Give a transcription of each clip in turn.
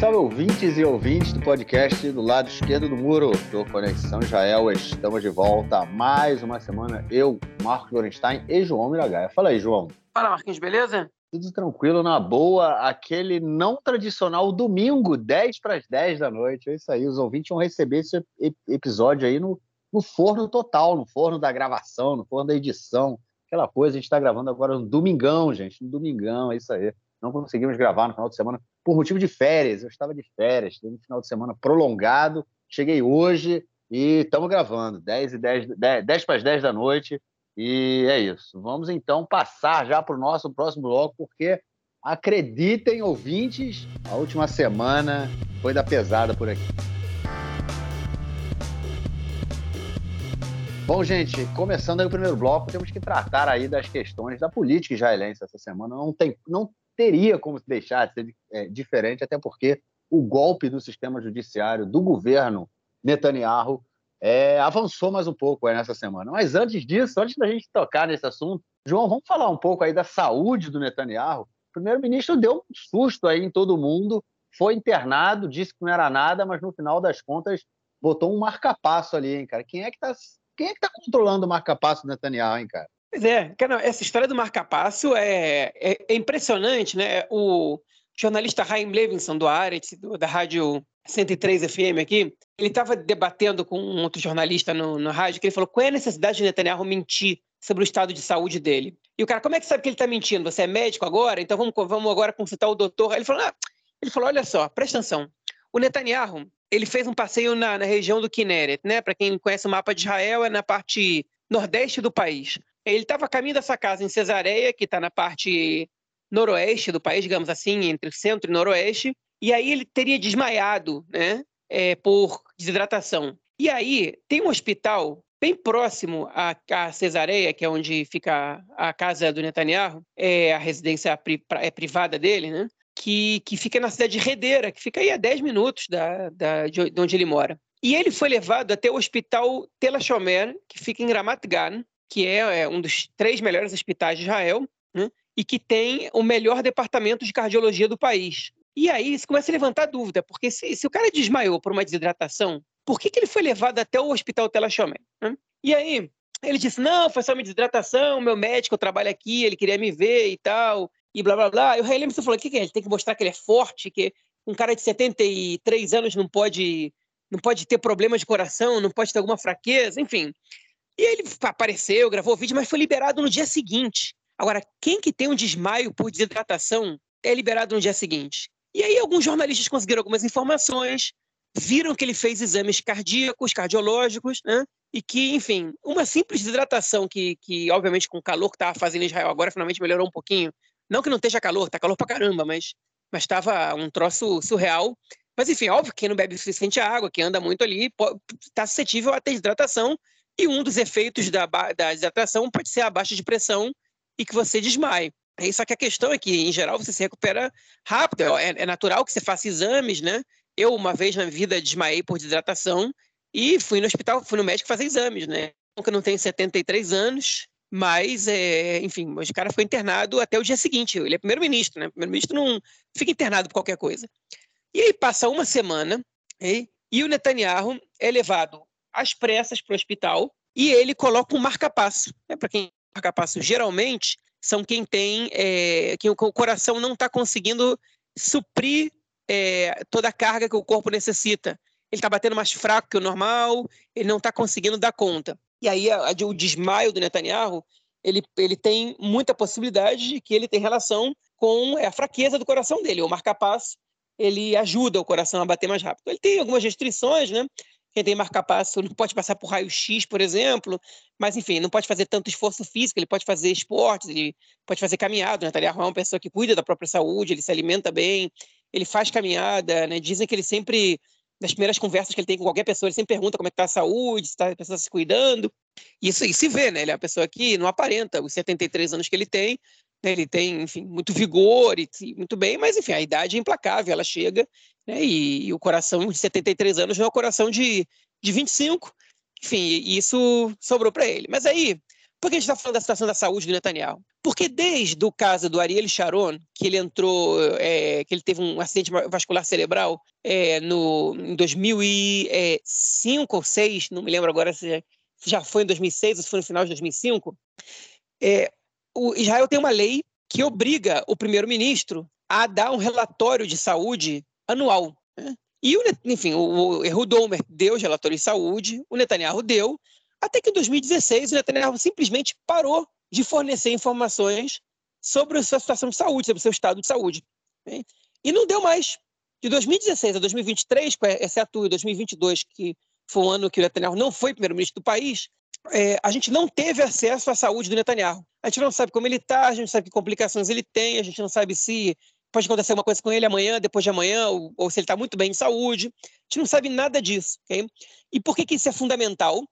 salve, ouvintes e ouvintes do podcast do lado esquerdo do muro do Conexão Israel. Estamos de volta mais uma semana. Eu, Marcos Lorenstein e João Miragaia. Fala aí, João. Fala, Marquinhos, beleza? Tudo tranquilo, na boa. Aquele não tradicional domingo, 10 para as 10 da noite. É isso aí, os ouvintes vão receber esse episódio aí no, no forno total, no forno da gravação, no forno da edição. Aquela coisa, a gente está gravando agora no domingão, gente, no domingão, é isso aí não conseguimos gravar no final de semana por motivo de férias. Eu estava de férias, teve um final de semana prolongado. Cheguei hoje e estamos gravando, 10 e 10, 10, 10 para as 10 da noite. E é isso. Vamos então passar já para o nosso próximo bloco, porque acreditem, ouvintes, a última semana foi da pesada por aqui. Bom, gente, começando aí o primeiro bloco, temos que tratar aí das questões da política israelense essa semana. Não tem, não teria como deixar de ser é, diferente, até porque o golpe do sistema judiciário do governo Netanyahu é, avançou mais um pouco aí nessa semana. Mas antes disso, antes da gente tocar nesse assunto, João, vamos falar um pouco aí da saúde do Netanyahu. O primeiro-ministro deu um susto aí em todo mundo, foi internado, disse que não era nada, mas no final das contas botou um marca-passo ali, hein, cara? Quem é que está quem é tá controlando o marca-passo do Netanyahu, hein, cara? Pois é, cara, essa história do marca-passo é, é, é, impressionante, né? O jornalista Chaim Levinson, do Aretz, da rádio 103 FM aqui, ele estava debatendo com um outro jornalista no, no rádio, que ele falou qual é a necessidade de Netanyahu mentir sobre o estado de saúde dele. E o cara, como é que sabe que ele está mentindo? Você é médico agora? Então vamos, vamos agora consultar o doutor. Ele falou, ah, ele falou, olha só, presta atenção. O Netanyahu, ele fez um passeio na, na região do Kinneret, né? Para quem conhece o mapa de Israel, é na parte nordeste do país. Ele estava caminho dessa casa em Cesareia, que está na parte noroeste do país, digamos assim, entre centro e noroeste, e aí ele teria desmaiado, né, é, por desidratação. E aí tem um hospital bem próximo à, à Cesareia, que é onde fica a casa do Netanyahu, é a residência pri, é privada dele, né, que, que fica na cidade de Redeira, que fica aí a 10 minutos da, da, de onde ele mora. E ele foi levado até o hospital Tel Shomer, que fica em Ramat Gan, que é, é um dos três melhores hospitais de Israel, né? e que tem o melhor departamento de cardiologia do país. E aí você começa a levantar dúvida, porque se, se o cara desmaiou por uma desidratação, por que, que ele foi levado até o hospital Telachomé? Né? E aí ele disse, não, foi só uma desidratação, meu médico trabalha aqui, ele queria me ver e tal, e blá, blá, blá. E o Ray Lemerson falou, o que, que é? Ele tem que mostrar que ele é forte, que um cara de 73 anos não pode, não pode ter problema de coração, não pode ter alguma fraqueza, enfim. E ele apareceu, gravou o vídeo, mas foi liberado no dia seguinte. Agora, quem que tem um desmaio por desidratação é liberado no dia seguinte. E aí alguns jornalistas conseguiram algumas informações, viram que ele fez exames cardíacos, cardiológicos, né? E que, enfim, uma simples desidratação que, que obviamente, com o calor que estava fazendo em Israel agora, finalmente melhorou um pouquinho. Não que não esteja calor, tá calor pra caramba, mas mas estava um troço surreal. Mas, enfim, óbvio que quem não bebe suficiente água, que anda muito ali, está suscetível a ter desidratação e um dos efeitos da, da desidratação pode ser a baixa de pressão e que você desmaie. Só que a questão é que, em geral, você se recupera rápido. É, é natural que você faça exames, né? Eu, uma vez na vida, desmaiei por desidratação e fui no hospital, fui no médico fazer exames, né? Eu não tenho 73 anos, mas, é, enfim, o cara foi internado até o dia seguinte. Ele é primeiro-ministro, né? Primeiro-ministro não fica internado por qualquer coisa. E aí passa uma semana e, e o Netanyahu é levado às pressas para o hospital e ele coloca um marca-passo. Né? Para quem marca-passo geralmente são quem tem é, que o coração não está conseguindo suprir é, toda a carga que o corpo necessita. Ele está batendo mais fraco que o normal, ele não está conseguindo dar conta. E aí a, a, o desmaio do Netanyahu ele, ele tem muita possibilidade de que ele tem relação com é, a fraqueza do coração dele. O marca-passo ele ajuda o coração a bater mais rápido. Ele tem algumas restrições, né? Quem tem marca-passo não pode passar por raio-x, por exemplo, mas enfim, não pode fazer tanto esforço físico, ele pode fazer esportes, ele pode fazer caminhada. O Netanyahu é uma pessoa que cuida da própria saúde, ele se alimenta bem, ele faz caminhada, né? Dizem que ele sempre, nas primeiras conversas que ele tem com qualquer pessoa, ele sempre pergunta como é que está a saúde, se tá, a pessoa está se cuidando. Isso aí se vê, né? Ele é uma pessoa que não aparenta os 73 anos que ele tem? Ele tem, enfim, muito vigor e, muito bem, mas enfim, a idade é implacável, ela chega né? E, e, o coração de 73 anos não é o coração de, de 25. Enfim, isso sobrou para ele. Mas aí, Por que a gente está falando da situação da saúde do Netanyahu? Porque desde o caso do Ariel Sharon, que ele entrou, é, que ele teve um acidente vascular cerebral é, no, em 2005 ou 2006, não me lembro agora se já foi em 2006 ou se foi no final de 2005, é, o Israel tem uma lei que obriga o primeiro-ministro a dar um relatório de saúde anual. Né? E, o, enfim, o Ehud Olmert deu os relatórios de saúde, o Netanyahu deu, até que em 2016 o Netanyahu simplesmente parou de fornecer informações sobre a sua situação de saúde, sobre o seu estado de saúde. Né? E não deu mais. De 2016 a 2023, exceto 2022, que foi um ano que o Netanyahu não foi primeiro-ministro do país, é, a gente não teve acesso à saúde do Netanyahu. A gente não sabe como ele está, a gente não sabe que complicações ele tem, a gente não sabe se pode acontecer uma coisa com ele amanhã, depois de amanhã, ou, ou se ele está muito bem de saúde. A gente não sabe nada disso. Okay? E por que, que isso é fundamental?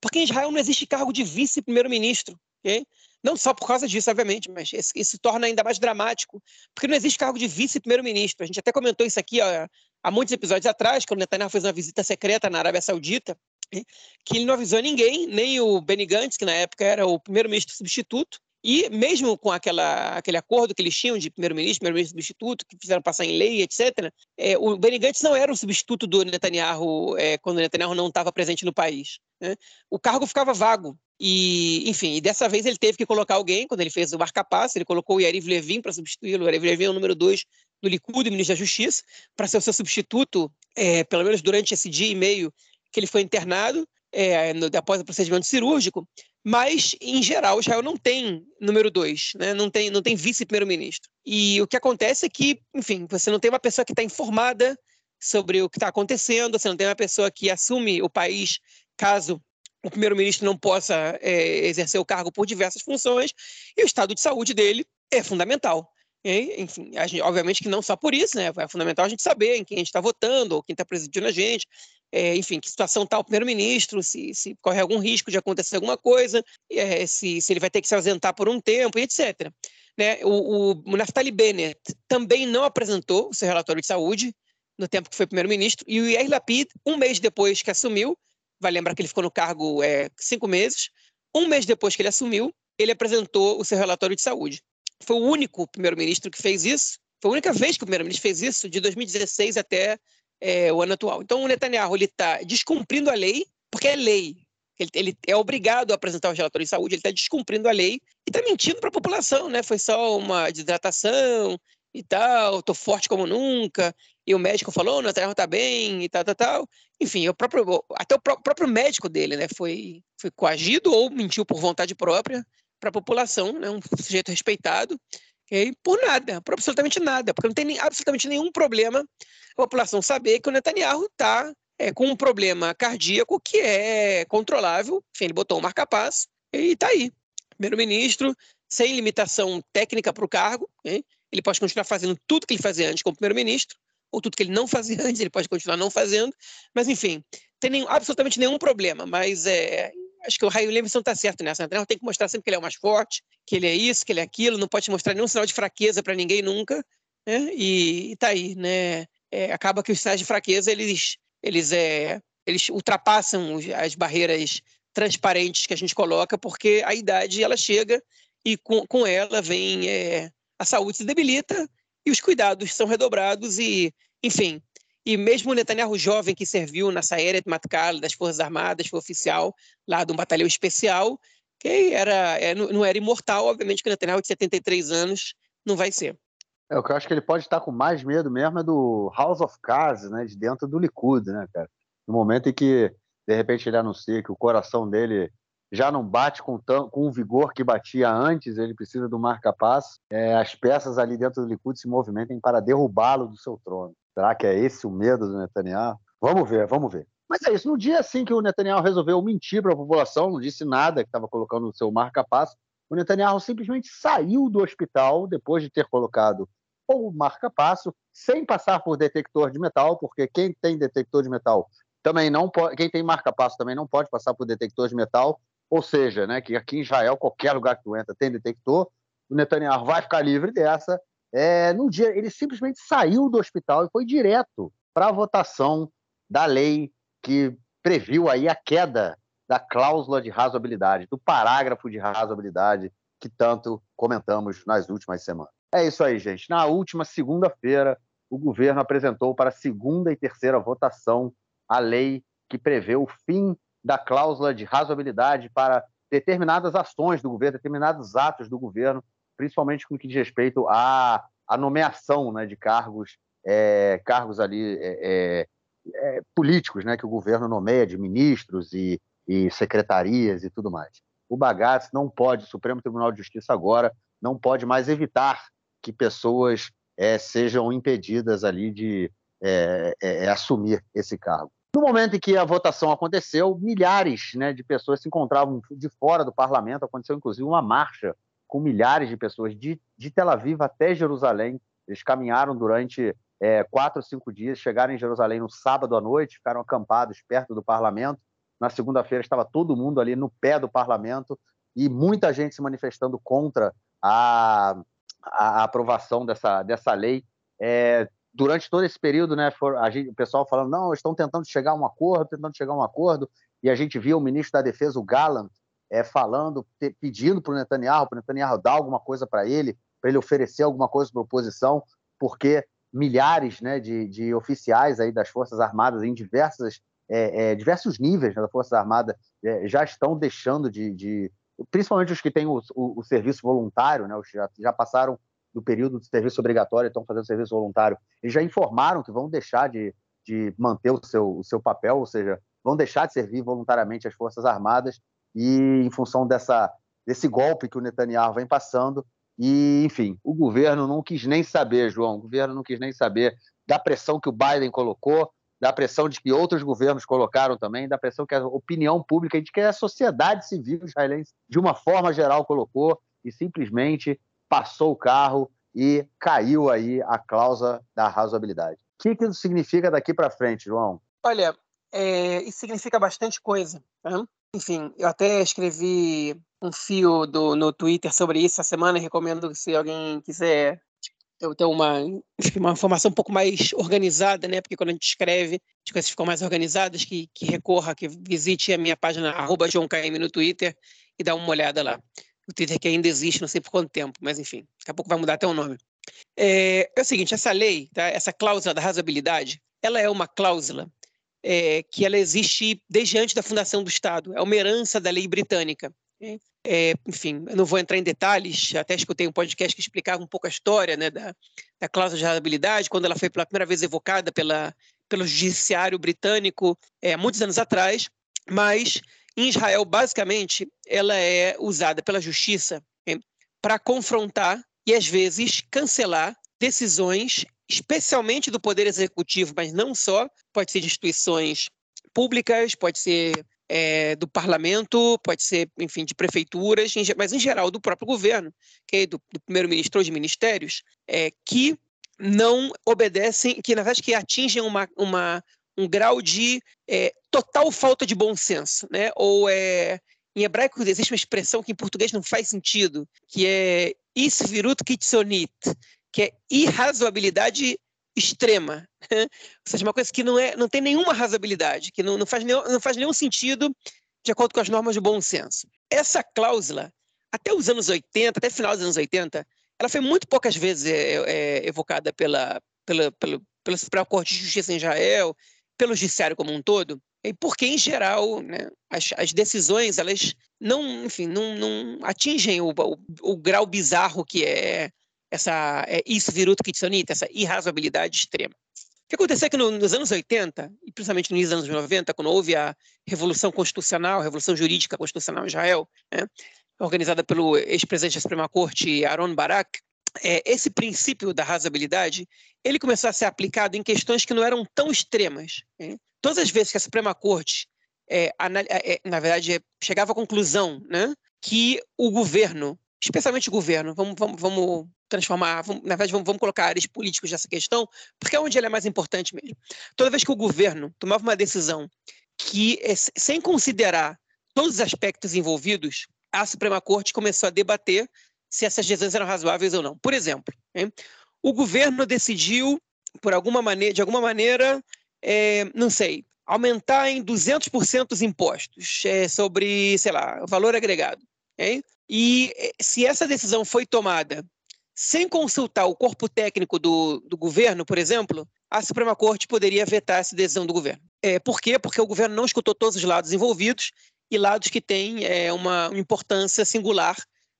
Porque em Israel não existe cargo de vice-primeiro-ministro. Okay? Não só por causa disso, obviamente, mas isso, isso torna ainda mais dramático, porque não existe cargo de vice-primeiro-ministro. A gente até comentou isso aqui ó, há muitos episódios atrás, quando Netanyahu fez uma visita secreta na Arábia Saudita, que ele não avisou ninguém, nem o Benny Gantz, que na época era o primeiro-ministro substituto, e mesmo com aquela, aquele acordo que eles tinham de primeiro-ministro, primeiro-ministro substituto, que fizeram passar em lei, etc., é, o Benny Gantz não era o substituto do Netanyahu é, quando o Netanyahu não estava presente no país. Né? O cargo ficava vago. E, enfim, e dessa vez ele teve que colocar alguém, quando ele fez o marca-passo, ele colocou o Yariv Levin para substituí-lo. O Yariv Levin é o número dois do Likud, ministro da Justiça, para ser o seu substituto, é, pelo menos durante esse dia e meio que ele foi internado, é, no, após o procedimento cirúrgico. Mas, em geral, Israel não tem número dois, né? não tem, não tem vice-primeiro-ministro. E o que acontece é que, enfim, você não tem uma pessoa que está informada sobre o que está acontecendo, você não tem uma pessoa que assume o país caso o primeiro-ministro não possa é, exercer o cargo por diversas funções, e o estado de saúde dele é fundamental. E, enfim, gente, obviamente que não só por isso, né? É fundamental a gente saber em quem a gente está votando, ou quem está presidindo a gente, é, enfim, que situação está o primeiro-ministro, se, se, corre algum risco de acontecer alguma coisa, é, se, se ele vai ter que se ausentar por um tempo, etc. Né? O, o, Naftali Bennett também não apresentou o seu relatório de saúde no tempo que foi primeiro-ministro, e o Yair Lapid, um mês depois que assumiu, vai lembrar que ele ficou no cargo é, cinco meses. Um mês depois que ele assumiu, ele apresentou o seu relatório de saúde. Foi o único primeiro-ministro que fez isso. Foi a única vez que o primeiro-ministro fez isso, de 2016 até é, o ano atual. Então, o Netanyahu está descumprindo a lei, porque é lei. Ele, ele, é obrigado a apresentar o relatório de saúde, ele está descumprindo a lei e está mentindo para a população, né? Foi só uma desidratação e tal, estou forte como nunca, e o médico falou, o Netanyahu está bem e tal, tal, tal. Enfim, o próprio, até o próprio médico dele né, foi, foi coagido ou mentiu por vontade própria para a população, né, um sujeito respeitado, okay, por nada, por absolutamente nada, porque não tem nem, absolutamente nenhum problema a população saber que o Netanyahu está é, com um problema cardíaco que é controlável, enfim, ele botou um marca-passo e está aí. Primeiro-ministro, sem limitação técnica para o cargo, okay? ele pode continuar fazendo tudo que ele fazia antes como primeiro-ministro, ou tudo que ele não fazia antes, ele pode continuar não fazendo, mas enfim, tem nenhum, absolutamente nenhum problema, mas é, acho que o Raio Levinson está certo nessa, né? tem que mostrar sempre que ele é o mais forte, que ele é isso, que ele é aquilo, não pode mostrar nenhum sinal de fraqueza para ninguém nunca, né? e, está aí, né? É, acaba que os sinais de fraqueza, eles, eles, é, eles ultrapassam as barreiras transparentes que a gente coloca, porque a idade, ela chega e com, com ela vem é, a saúde se debilita e os cuidados são redobrados e, enfim, e mesmo o Netanyahu jovem que serviu na Sayeret Matkal das Forças Armadas, foi oficial lá de um batalhão especial, que era, é, não era imortal, obviamente que o Netanyahu de 73 anos não vai ser. É, o que eu acho que ele pode estar com mais medo mesmo é do House of Cards, né, de dentro do Likud, né, cara? No momento em que, de repente, ele anuncia que o coração dele já não bate com, tão, com o vigor que batia antes, ele precisa do marca-passo. É, as peças ali dentro do Likud se movimentem para derrubá-lo do seu trono. Será que é esse o medo do Netanyahu? Vamos ver, vamos ver. Mas é isso, no dia assim que o Netanyahu resolveu mentir para a população, não disse nada, que estava colocando o seu marca-passo, o Netanyahu simplesmente saiu do hospital depois de ter colocado o marca-passo, sem passar por detector de metal, porque quem tem detector de metal também não pode, quem tem marca-passo também não pode passar por detector de metal, ou seja, né, que aqui em Israel, qualquer lugar que tu entra tem detector, o Netanyahu vai ficar livre dessa. É, no dia, ele simplesmente saiu do hospital e foi direto para a votação da lei que previu aí a queda da cláusula de razoabilidade, do parágrafo de razoabilidade que tanto comentamos nas últimas semanas. É isso aí, gente. Na última segunda-feira, o governo apresentou para segunda e terceira votação a lei que prevê o fim da cláusula de razoabilidade para determinadas ações do governo, determinados atos do governo, principalmente com o que diz respeito à, à nomeação né, de cargos, é, cargos ali é, é, é, políticos, né, que o governo nomeia de ministros e, e secretarias e tudo mais. O bagaço não pode, o Supremo Tribunal de Justiça agora não pode mais evitar que pessoas é, sejam impedidas ali de é, assumir esse cargo. No momento em que a votação aconteceu, milhares né, de pessoas se encontravam de fora do parlamento. Aconteceu, inclusive, uma marcha com milhares de pessoas de, de Tel Aviv até Jerusalém. Eles caminharam durante é, quatro cinco dias, chegaram em Jerusalém no sábado à noite, ficaram acampados perto do parlamento. Na segunda-feira estava todo mundo ali no pé do parlamento e muita gente se manifestando contra a, a aprovação dessa, dessa lei. É, durante todo esse período, né, for, gente, o pessoal falando, não, estão tentando chegar a um acordo, tentando chegar a um acordo, e a gente viu o ministro da Defesa, o Gallant, é, falando, te, pedindo para o Netanyahu, para o Netanyahu dar alguma coisa para ele, para ele oferecer alguma coisa para a oposição, porque milhares né, de, de, oficiais aí das Forças Armadas em diversas, é, é, diversos níveis né, da Força Armada é, já estão deixando de, de, principalmente os que têm o, o, o serviço voluntário, né, os já, já passaram do período de serviço obrigatório estão fazendo serviço voluntário, eles já informaram que vão deixar de, de manter o seu, o seu papel, ou seja, vão deixar de servir voluntariamente as Forças Armadas e em função dessa, desse golpe que o Netanyahu vem passando. E, enfim, o governo não quis nem saber, João, o governo não quis nem saber da pressão que o Biden colocou, da pressão de que outros governos colocaram também, da pressão que a opinião pública e de que a sociedade civil israelense, de uma forma geral, colocou, e simplesmente passou o carro e caiu aí a cláusula da razoabilidade. O que, isso significa daqui para frente, João? Olha, é, isso significa bastante coisa. Né? Enfim, eu até escrevi um fio do, no Twitter sobre isso essa semana e recomendo se alguém quiser ter uma, uma informação um pouco mais organizada, né? Porque quando a gente escreve, as coisas ficam mais organizadas, que, que recorra, que visite a minha página arroba no Twitter e dá uma olhada lá o Twitter que ainda existe, não sei por quanto tempo, mas enfim, daqui a pouco vai mudar até o nome. É, é o seguinte, essa lei, tá, essa cláusula da razoabilidade, ela é uma cláusula é, que ela existe desde antes da fundação do Estado, é uma herança da lei britânica. É, enfim, eu não vou entrar em detalhes, até escutei um podcast que explicava um pouco a história né, da, da cláusula de razoabilidade, quando ela foi pela primeira vez evocada pela, pelo judiciário britânico é, muitos anos atrás, mas em Israel, basicamente, ela é usada pela justiça para confrontar e, às vezes, cancelar decisões, especialmente do Poder Executivo, mas não só, pode ser de instituições públicas, pode ser é, do parlamento, pode ser, enfim, de prefeituras, mas em geral do próprio governo, okay? do, do primeiro-ministro ou de ministérios, é, que não obedecem, que na verdade que atingem uma, uma, um grau de é, total falta de bom senso, né? Ou é, em hebraico existe uma expressão que em português não faz sentido, que é isvirut kitsonit, que é irrazoabilidade extrema, ou seja, uma coisa que não é, não tem nenhuma razoabilidade, que não, não, faz nenhum, não faz nenhum sentido de acordo com as normas de bom senso. Essa cláusula, até os anos 80, até final dos anos 80, ela foi muito poucas vezes é, é, evocada pela, pela, pela, pela Suprema Corte de Justiça em Israel, pelo judiciário como um todo, e porque, em geral, né, as, as, decisões elas não, enfim, não, não atingem o, o, o, grau bizarro que é essa é, isso viruto kitsonita, essa irrazoabilidade extrema. O que aconteceu é que no, nos anos 80, e principalmente nos anos 90, quando houve a Revolução Constitucional, a Revolução Jurídica Constitucional em Israel, né, organizada pelo ex-presidente da Suprema Corte, Aaron Barak, é, esse princípio da razoabilidade ele começou a ser aplicado em questões que não eram tão extremas. Né? Todas as vezes que a Suprema Corte, é, é, é, na verdade, chegava à conclusão né, que o governo, especialmente o governo, vamos, vamos, vamos transformar, vamos, na verdade, vamos, vamos, colocar áreas políticos nessa questão, porque é onde ela é mais importante mesmo. Toda vez que o governo tomava uma decisão que, é, sem considerar todos os aspectos envolvidos, a Suprema Corte começou a debater se essas decisões eram razoáveis ou não. Por exemplo, hein, o governo decidiu, por alguma maneira, de alguma maneira, é, não sei, aumentar em 200% os impostos é, sobre, sei lá, valor agregado. Okay? E é, se essa decisão foi tomada sem consultar o corpo técnico do, do governo, por exemplo, a Suprema Corte poderia vetar essa decisão do governo. É, por quê? Porque o governo não escutou todos os lados envolvidos e lados que têm é, uma importância singular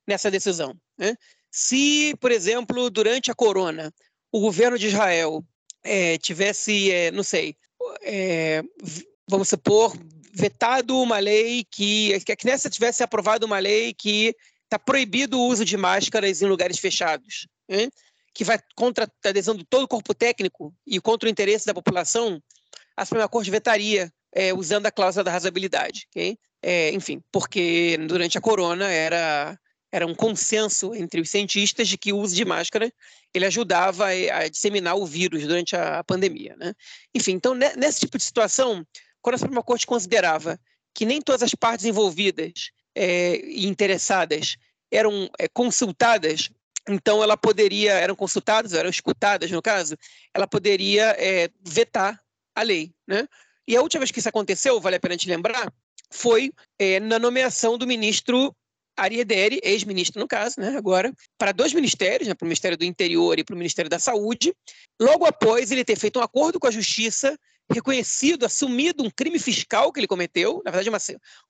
nessa decisão. Né? Se, por exemplo, durante a corona, o governo de Israel é, tivesse, é, não sei, é, vamos supor, vetado uma lei que, que a Knesset tivesse aprovado uma lei que está proibido o uso de máscaras em lugares fechados, né? que vai contra a adesão de todo o corpo técnico e contra o interesse da população, a Suprema Corte vetaria é, usando a cláusula da razoabilidade. Okay? É, enfim, porque durante a corona era era um consenso entre os cientistas de que o uso de máscara ele ajudava a, disseminar o vírus durante a pandemia. Né? Enfim, então, nesse tipo de situação, quando a Suprema Corte considerava que nem todas as partes envolvidas é, e interessadas eram é, consultadas, então ela poderia, eram consultadas, eram escutadas no caso, ela poderia é, vetar a lei. Né? E a última vez que isso aconteceu, vale a pena te lembrar, foi é, na nomeação do ministro Ariederi, ex-ministro no caso, né, agora, para dois ministérios, né, para o Ministério do Interior e para o Ministério da Saúde, logo após ele ter feito um acordo com a Justiça, reconhecido, assumido um crime fiscal que ele cometeu, na verdade uma,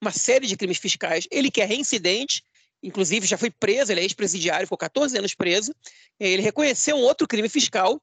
uma série de crimes fiscais, ele que é reincidente, inclusive já foi preso, ele é ex-presidiário, ficou 14 anos preso, ele reconheceu um outro crime fiscal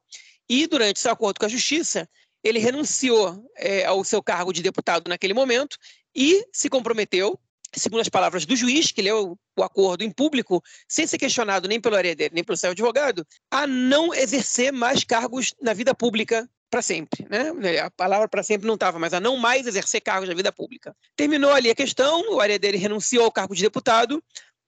e durante seu acordo com a Justiça, ele renunciou é, ao seu cargo de deputado naquele momento e se comprometeu segundo as palavras do juiz, que leu o acordo em público, sem ser questionado nem pelo herdeiro, nem pelo seu advogado, a não exercer mais cargos na vida pública para sempre, né? A palavra para sempre não estava, mas a não mais exercer cargos na vida pública. Terminou ali a questão, o herdeiro renunciou ao cargo de deputado.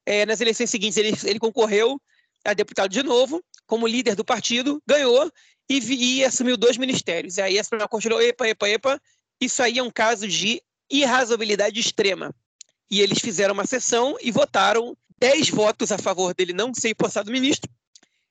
É, nas eleições seguintes, ele, ele concorreu a deputado de novo, como líder do partido, ganhou e, e assumiu dois ministérios. E aí a Suprema Corte falou: epa, epa, epa, isso aí é um caso de irrazoabilidade extrema e eles fizeram uma sessão e votaram 10 votos a favor dele não ser empossado ministro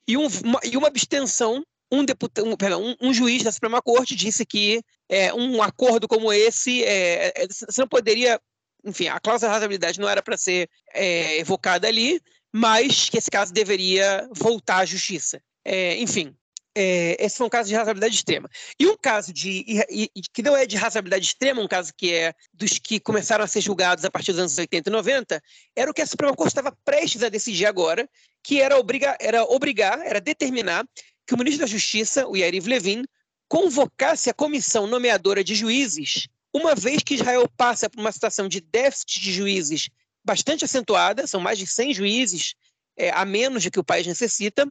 e, um, uma, e uma abstenção. Um, deputado, um, perdão, um, um, juiz da Suprema Corte disse que é, um acordo como esse, é, é, você não poderia, enfim, a cláusula de razoabilidade não era para ser é, evocada ali, mas que esse caso deveria voltar à justiça. É, enfim, é, esse foi um caso de razoabilidade extrema. E um caso de e, e, que não é de razoabilidade extrema, um caso que é dos que começaram a ser julgados a partir dos anos 80 e 90, era o que a Suprema Corte estava prestes a decidir agora, que era era obrigar, era determinar que o ministro da Justiça, o Yariv Levin, convocasse a comissão nomeadora de juízes, uma vez que Israel passa por uma situação de déficit de juízes bastante acentuada, são mais de 100 juízes é, a menos do que o país necessita,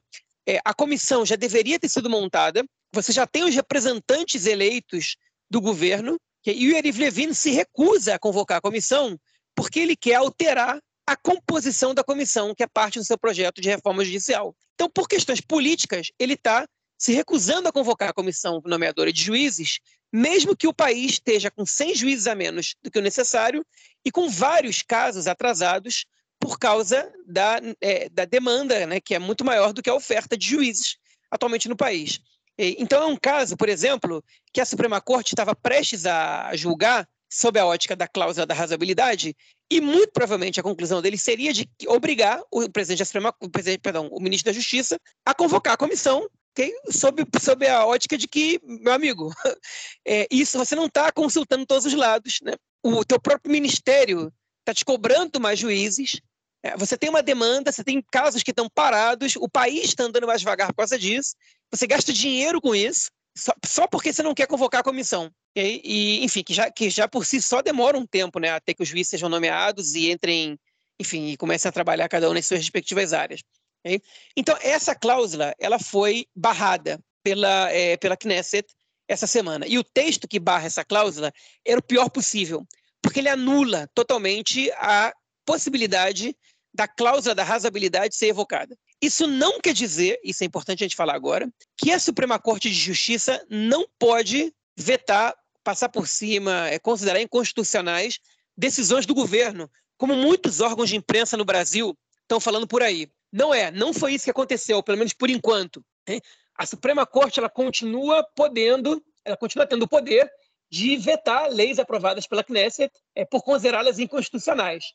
é, a comissão já deveria ter sido montada, você já tem os representantes eleitos do governo, e o Yariv Levin se recusa a convocar a comissão porque ele quer alterar a composição da comissão, que é parte do seu projeto de reforma judicial. Então, por questões políticas, ele está se recusando a convocar a comissão nomeadora de juízes, mesmo que o país esteja com 100 juízes a menos do que o necessário e com vários casos atrasados por causa da, é, da demanda, né, que é muito maior do que a oferta de juízes atualmente no país. Então, é um caso, por exemplo, que a Suprema Corte estava prestes a julgar sob a ótica da cláusula da razoabilidade, e muito provavelmente a conclusão dele seria de obrigar o presidente da Suprema, o presidente, perdão, o ministro da Justiça a convocar a comissão okay, sob, sob a ótica de que, meu amigo, é, isso você não está consultando todos os lados. Né? O teu próprio ministério está te cobrando mais juízes, é, você tem uma demanda, você tem casos que estão parados, o país está andando mais devagar por causa disso, você gasta dinheiro com isso, só, só porque você não quer convocar a comissão. E, e, enfim, que já, que já por si só demora um tempo, né, até que os juízes sejam nomeados e entrem, enfim, e comecem a trabalhar cada um nas suas respectivas áreas. Okay? Então, essa cláusula, ela foi barrada pela, é, pela Knesset essa semana. E o texto que barra essa cláusula era o pior possível, porque ele anula totalmente a possibilidade da cláusula da razoabilidade ser evocada. Isso não quer dizer, isso é importante a gente falar agora, que a Suprema Corte de Justiça não pode vetar, passar por cima, é, considerar inconstitucionais decisões do governo, como muitos órgãos de imprensa no Brasil estão falando por aí. Não é, não foi isso que aconteceu, pelo menos por enquanto. Hein? A Suprema Corte ela continua podendo, ela continua tendo o poder de vetar leis aprovadas pela Knesset é, por considerá-las inconstitucionais.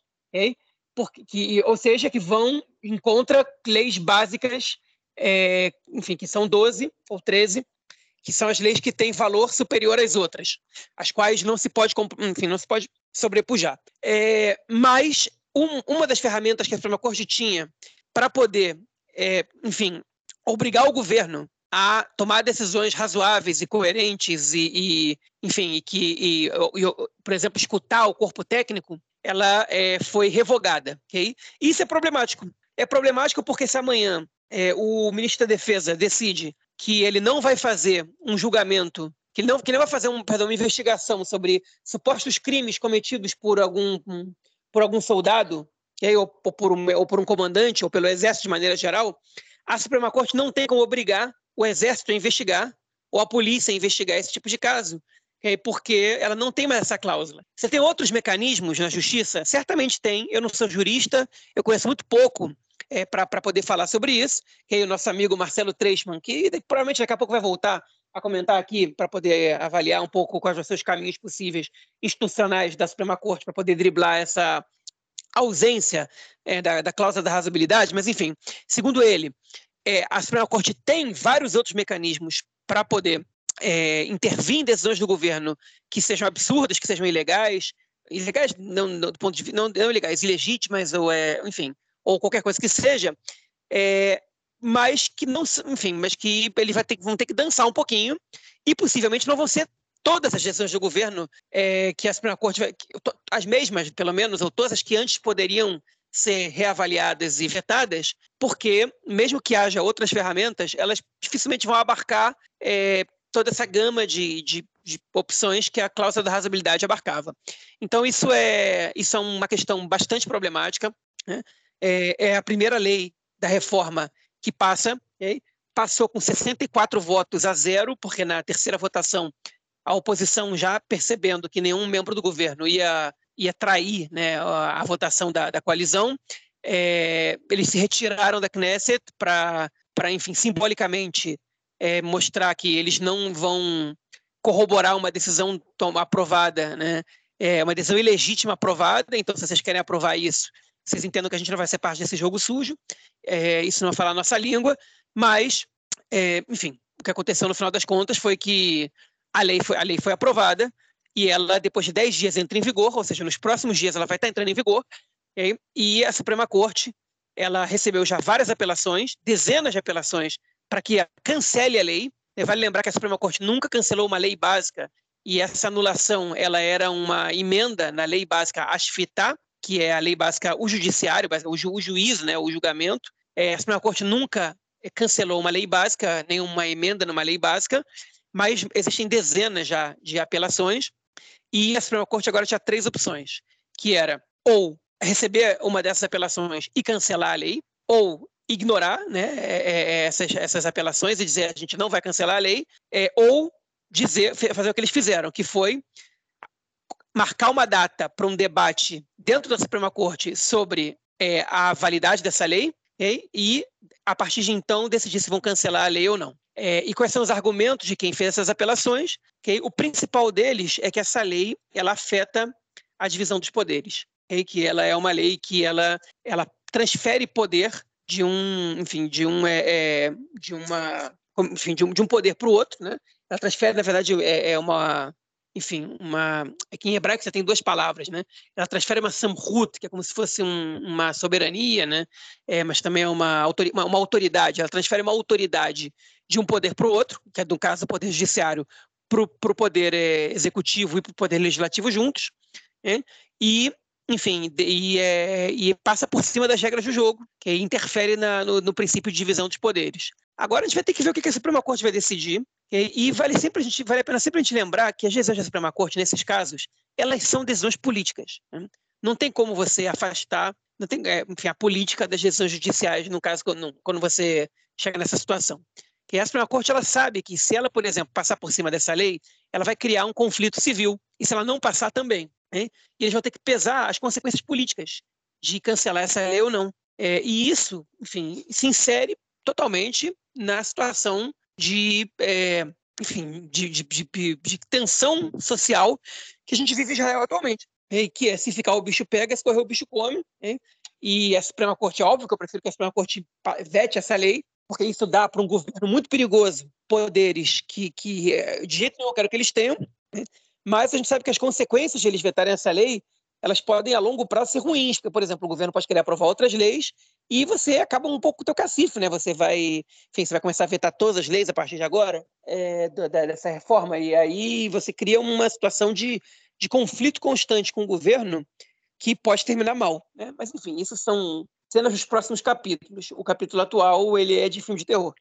Porque, que, ou seja, que vão em contra leis básicas, é, enfim, que são 12 ou 13, que são as leis que têm valor superior às outras, as quais não se pode, enfim, não se pode sobrepujar. É, mas um, uma das ferramentas que a Suprema Corte tinha para poder, é, enfim, obrigar o governo a tomar decisões razoáveis e coerentes e, e enfim, e que, e, por exemplo, escutar o corpo técnico, ela é, foi revogada, ok? Isso é problemático. É problemático porque se amanhã é, o ministro da Defesa decide que ele não vai fazer um julgamento, que ele não, que não vai fazer um, perdão, uma investigação sobre supostos crimes cometidos por algum, por algum soldado, okay? ou, por um, ou por um comandante, ou pelo exército de maneira geral, a Suprema Corte não tem como obrigar o exército a investigar ou a polícia a investigar esse tipo de caso, porque ela não tem mais essa cláusula. Você tem outros mecanismos na justiça? Certamente tem. Eu não sou jurista, eu conheço muito pouco é, para poder falar sobre isso. Que o nosso amigo Marcelo Treisman, que provavelmente daqui a pouco vai voltar a comentar aqui para poder avaliar um pouco quais os seus caminhos possíveis institucionais da Suprema Corte para poder driblar essa ausência é, da, da cláusula da razoabilidade. Mas, enfim, segundo ele, é, a Suprema Corte tem vários outros mecanismos para poder é, intervir em decisões do governo que sejam absurdas, que sejam ilegais, ilegais não, não do ponto de não, não ilegais, ilegítimas ou é, enfim, ou qualquer coisa que seja, é, mas que não, enfim, mas que eles ter, vão ter que dançar um pouquinho e possivelmente não vão ser todas as decisões do governo é, que a Suprema Corte vai, as mesmas, pelo menos, ou todas as que antes poderiam ser reavaliadas e vetadas, porque mesmo que haja outras ferramentas, elas dificilmente vão abarcar é, toda essa gama de, de, de, opções que a cláusula da razoabilidade abarcava. Então isso é isso é uma questão bastante problemática. Né? É, é a primeira lei da reforma que passa, okay? passou com 64 votos a zero, porque na terceira votação a oposição já percebendo que nenhum membro do governo ia, ia trair né, a, a votação da, da coalizão, é, eles se retiraram da Knesset para, enfim, simbolicamente é, mostrar que eles não vão corroborar uma decisão aprovada, né, é, uma decisão ilegítima aprovada, então se vocês querem aprovar isso, vocês entendam que a gente não vai ser parte desse jogo sujo, é, isso não vai falar a nossa língua, mas, é, enfim, o que aconteceu no final das contas foi que a lei foi, a lei foi aprovada e ela, depois de 10 dias, entra em vigor, ou seja, nos próximos dias ela vai estar entrando em vigor, e a Suprema Corte ela recebeu já várias apelações, dezenas de apelações, para que cancele a lei. Vale lembrar que a Suprema Corte nunca cancelou uma lei básica, e essa anulação ela era uma emenda na lei básica Ashfitá, que é a lei básica, o judiciário, o, ju, o juízo, né, o julgamento. É, a Suprema Corte nunca cancelou uma lei básica, nenhuma emenda numa lei básica, mas existem dezenas já de apelações, e a Suprema Corte agora tinha três opções, que era ou receber uma dessas apelações e cancelar a lei, ou ignorar né, é, é, é, essas, essas apelações e dizer a gente não vai cancelar a lei, é, ou dizer fazer o que eles fizeram, que foi marcar uma data para um debate dentro da Suprema Corte sobre é, a validade dessa lei okay? e, a partir de então, decidir se vão cancelar a lei ou não. É, e quais são os argumentos de quem fez essas apelações? Okay? O principal deles é que essa lei ela afeta a divisão dos poderes, okay? que ela é uma lei que ela, ela transfere poder de um, enfim, de um, é, é de uma, enfim, de um, de um poder para o outro, né? Ela transfere, na verdade, é, é uma enfim, uma. Aqui em hebraico você tem duas palavras, né? Ela transfere uma samhut, que é como se fosse um, uma soberania, né? É, mas também é uma, uma, uma, autoridade. Ela transfere uma autoridade de um poder para o outro, que é, no caso, o poder judiciário, para o poder é, executivo e para o poder legislativo juntos, né? e enfim, e, é, e, passa por cima das regras do jogo, que interfere na, no, no, princípio de divisão dos poderes. Agora a gente vai ter que ver o que a Suprema Corte vai decidir, e, e vale, sempre a gente, vale a pena sempre a gente lembrar que as decisões da Suprema Corte, nesses casos, elas são decisões políticas. Né? Não tem como você afastar não tem, é, enfim, a política das decisões judiciais, no caso, quando, quando você chega nessa situação. Que a Suprema Corte ela sabe que se ela, por exemplo, passar por cima dessa lei, ela vai criar um conflito civil. E se ela não passar também. Né? E eles vão ter que pesar as consequências políticas de cancelar essa lei ou não. É, e isso, enfim, se insere totalmente na situação de, é, enfim, de, de, de, de, tensão social que a gente vive em Israel atualmente. E que é se ficar o bicho pega, se correr o bicho come. E a Suprema Corte, óbvio que eu prefiro que a Suprema Corte vete essa lei, porque isso dá para um governo muito perigoso poderes que, que eh, de jeito nenhum eu quero que eles tenham. Mas a gente sabe que as consequências de eles vetarem essa lei elas podem a longo prazo ser ruins, porque, por exemplo, o governo pode querer aprovar outras leis e você acaba um pouco com o teu cacife, né? Você vai, enfim, você vai começar a vetar todas as leis a partir de agora, é, dessa reforma, e aí você cria uma situação de, de conflito constante com o governo que pode terminar mal, né? Mas, enfim, isso são cenas dos próximos capítulos. O capítulo atual, ele é de filme de terror.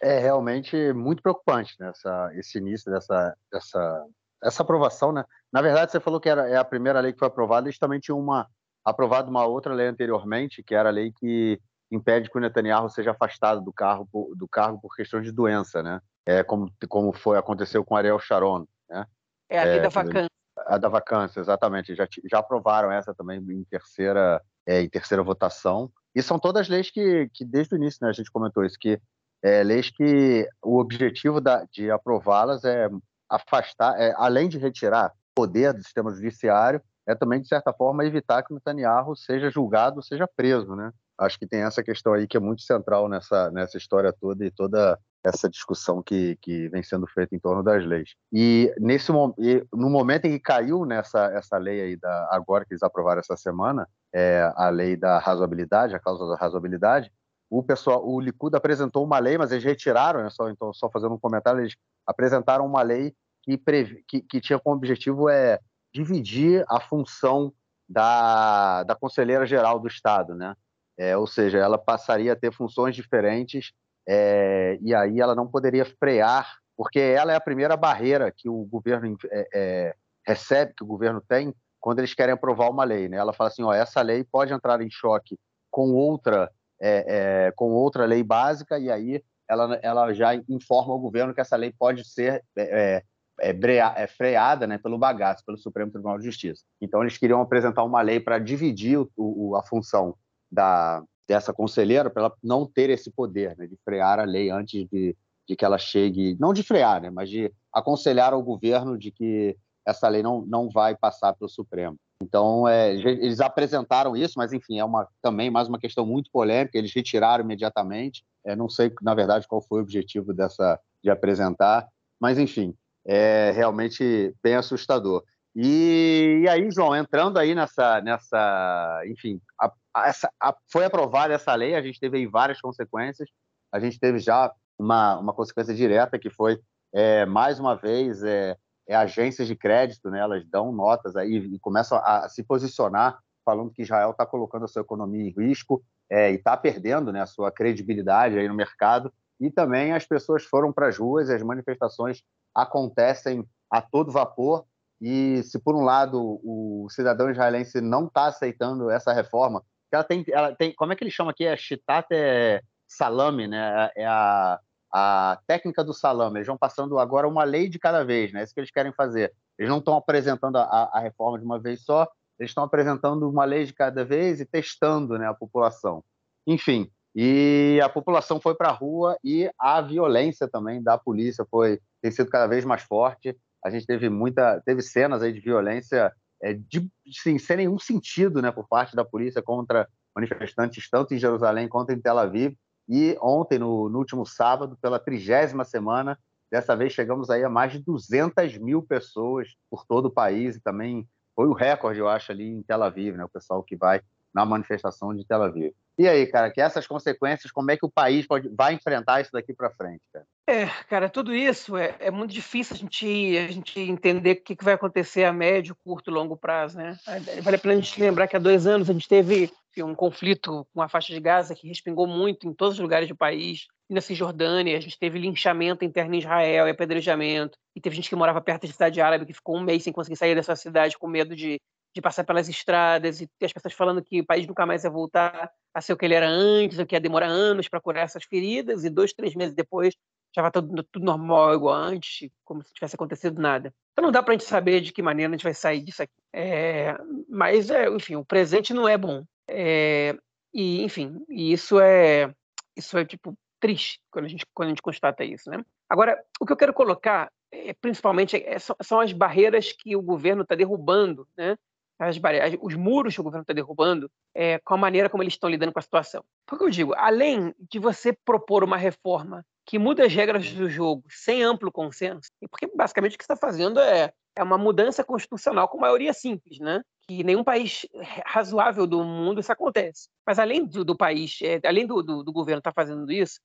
É realmente muito preocupante, né? Essa, esse início dessa, dessa essa aprovação, né? Na verdade, você falou que era, é a primeira lei que foi aprovada, eles também tinham uma, aprovado uma outra lei anteriormente, que era a lei que impede que o Netanyahu seja afastado do, cargo do cargo por questão de doença, né? É, como, como foi, aconteceu com Ariel Sharon, né? É a lei é, da vacância. A da vacância, exatamente. Já, já aprovaram essa também em terceira, é, em terceira votação. E são todas leis que, que desde o início, né, a gente comentou isso, que é, leis que o objetivo da, de aprová-las é afastar, é, além de retirar poder do sistema judiciário, é também, de certa forma, evitar que o Netanyahu seja julgado, seja preso, né? Acho que tem essa questão aí que é muito central nessa, nessa história toda e toda essa discussão que, que vem sendo feita em torno das leis. E nesse no momento em que caiu nessa essa lei aí da agora que eles aprovaram essa semana, é, a lei da razoabilidade, a causa da razoabilidade, o pessoal, o Likud apresentou uma lei, mas eles retiraram, né, só então só fazendo um comentário, eles apresentaram uma lei que, previ, que, que tinha como objetivo é dividir a função da, da conselheira geral do Estado, né? É, ou seja, ela passaria a ter funções diferentes é, e aí ela não poderia frear, porque ela é a primeira barreira que o governo é, é, recebe, que o governo tem quando eles querem aprovar uma lei, né? Ela fala assim, ó, essa lei pode entrar em choque com outra é, é, com outra lei básica e aí ela, ela já informa o governo que essa lei pode ser é, é, brea, é freada né, pelo bagaço, pelo Supremo Tribunal de Justiça. Então, eles queriam apresentar uma lei para dividir o, o, a função da, dessa conselheira, para ela não ter esse poder né, de frear a lei antes de, de que ela chegue, não de frear, né, mas de aconselhar ao governo de que essa lei não, não vai passar pelo Supremo. Então, é, eles apresentaram isso, mas enfim, é uma, também mais uma questão muito polêmica. Eles retiraram imediatamente. É, não sei, na verdade, qual foi o objetivo dessa de apresentar, mas enfim, é realmente bem assustador. E, e aí, João, entrando aí nessa, nessa, enfim, a, a, essa, a, foi aprovada essa lei. A gente teve aí várias consequências. A gente teve já uma, uma consequência direta que foi é, mais uma vez é, é, agências de crédito, né, elas dão notas aí e começam a, se posicionar falando que Israel está colocando a sua economia em risco é, e está perdendo né, a sua credibilidade aí no mercado. E também as pessoas foram para as ruas, e as manifestações acontecem a todo vapor. E se por um lado o cidadão israelense não está aceitando essa reforma, ela tem, ela tem, como é que ele chama aqui? É shitat é salame, né? É a a técnica do salame. Eles vão passando agora uma lei de cada vez, né? É isso que eles querem fazer. Eles não estão apresentando a, a reforma de uma vez só, eles estão apresentando uma lei de cada vez e testando né, a população. Enfim, e a população foi para a rua e a violência também da polícia foi tem sido cada vez mais forte. A gente teve muita, teve cenas aí de violência é, de, sim, sem nenhum sentido, né, por parte da polícia contra manifestantes tanto em Jerusalém quanto em Tel Aviv. E ontem, no, no último sábado, pela trigésima semana, dessa vez chegamos aí a mais de 200 mil pessoas por todo o país e também foi o recorde, eu acho, ali em Tel Aviv, né? O pessoal que vai na manifestação de Tel Aviv. E aí, cara, que essas consequências, como é que o país pode, vai enfrentar isso daqui para frente, cara? É, cara, tudo isso é, é muito difícil a gente, a gente entender o que, que vai acontecer a médio, curto e longo prazo, né? Vale a pena a gente lembrar que há dois anos a gente teve um conflito com a faixa de Gaza que respingou muito em todos os lugares do país. E na Cisjordânia, a gente teve linchamento interno em Israel e apedrejamento. E teve gente que morava perto de cidade árabe que ficou um mês sem conseguir sair dessa cidade com medo de de passar pelas estradas e as pessoas falando que o país nunca mais ia voltar a ser o que ele era antes, ou que ia demorar anos para curar essas feridas, e dois, três meses depois já vai tudo, tudo normal, igual antes, como se tivesse acontecido nada. Então não dá para a gente saber de que maneira a gente vai sair disso aqui. É, mas, é, enfim, o presente não é bom. É, e, enfim, e isso é, isso é tipo triste quando a gente, quando a gente constata isso, né? Agora, o que eu quero colocar, é, principalmente, é, são as barreiras que o governo está derrubando, né? As barreiras, os muros que o governo está derrubando é, com a maneira como eles estão lidando com a situação. Porque eu digo, além de você propor uma reforma que muda as regras do jogo sem amplo consenso, porque basicamente o que está fazendo é, é uma mudança constitucional com maioria simples, né? que nenhum país razoável do mundo isso acontece. Mas além do, do país, é, além do, do, do governo estar tá fazendo isso,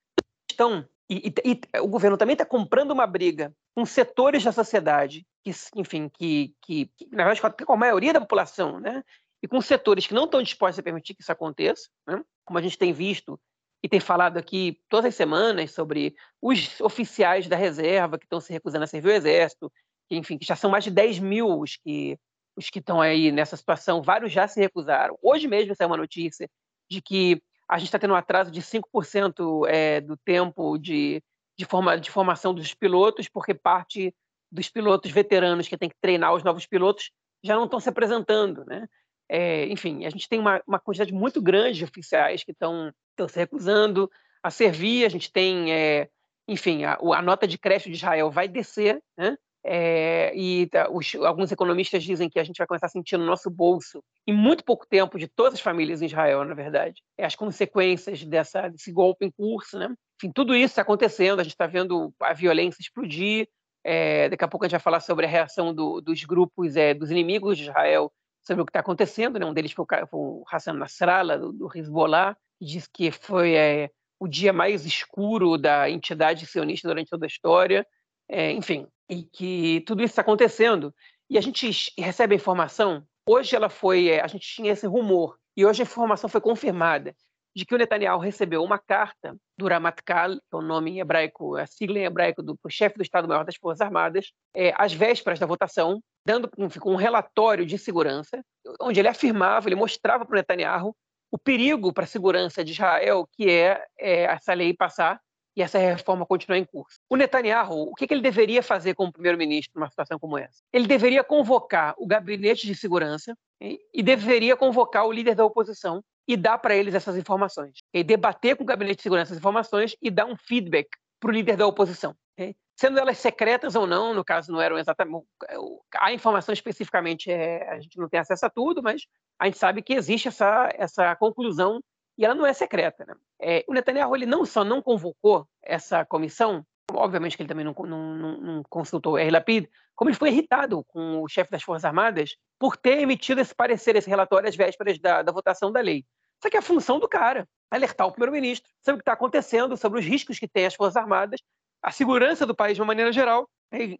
estão e, e, e, o governo também está comprando uma briga com setores da sociedade que, enfim, que, que, que na verdade com a maioria da população, né? E com setores que não estão dispostos a permitir que isso aconteça, né? Como a gente tem visto e tem falado aqui todas as semanas sobre os oficiais da reserva que estão se recusando a servir o exército, enfim, que já são mais de 10 mil os que os que estão aí nessa situação, vários já se recusaram. Hoje mesmo saiu uma notícia de que a gente está tendo um atraso de 5% é, do tempo de, de, forma, de formação dos pilotos, porque parte dos pilotos veteranos que tem que treinar os novos pilotos já não estão se apresentando, né? É, enfim, a gente tem uma, uma, quantidade muito grande de oficiais que estão se recusando a servir. A gente tem, é, enfim, a, a, nota de crédito de Israel vai descer, né? É, e tá, os, alguns economistas dizem que a gente vai começar a sentir no nosso bolso, em muito pouco tempo, de todas as famílias em Israel, na verdade, é, as consequências dessa, desse golpe em curso. Né? Enfim, tudo isso está acontecendo, a gente está vendo a violência explodir. É, daqui a pouco a gente vai falar sobre a reação do, dos grupos, dos inimigos de Israel, sobre o que está acontecendo. Né? Um deles foi o, foi o Hassan Nasrallah, do, do Hezbollah, que diz que foi o dia mais escuro da entidade sionista durante toda a história. É, enfim, e que tudo isso está acontecendo. E a gente recebe a informação, hoje ela foi, é, a gente tinha esse rumor, e hoje a informação foi confirmada, de que o Netanyahu recebeu uma carta do Ramatkal, que é o nome em hebraico, a sigla em hebraico do chefe do Estado-Maior das Forças Armadas, é, às vésperas da votação, dando um relatório de segurança, onde ele afirmava, ele mostrava para o Netanyahu o perigo para a segurança de Israel que é, é essa lei passar e essa reforma continuar em curso. O Netanyahu, o que ele deveria fazer como primeiro-ministro numa situação como essa? Ele deveria convocar o gabinete de segurança e deveria convocar o líder da oposição e dar para eles essas informações. E debater com o gabinete de segurança essas informações e dar um feedback para o líder da oposição. Sendo elas secretas ou não, no caso não eram exatamente. A informação especificamente, é, a gente não tem acesso a tudo, mas a gente sabe que existe essa, essa conclusão e ela não é secreta. Né? É, o Netanyahu ele não só não convocou essa comissão, obviamente que ele também não, não, não consultou o R. Lapid, como ele foi irritado com o chefe das Forças Armadas por ter emitido esse parecer, esse relatório às vésperas da, da votação da lei. Isso aqui é a função do cara, alertar o primeiro-ministro sobre o que está acontecendo, sobre os riscos que tem as Forças Armadas, a segurança do país de uma maneira geral,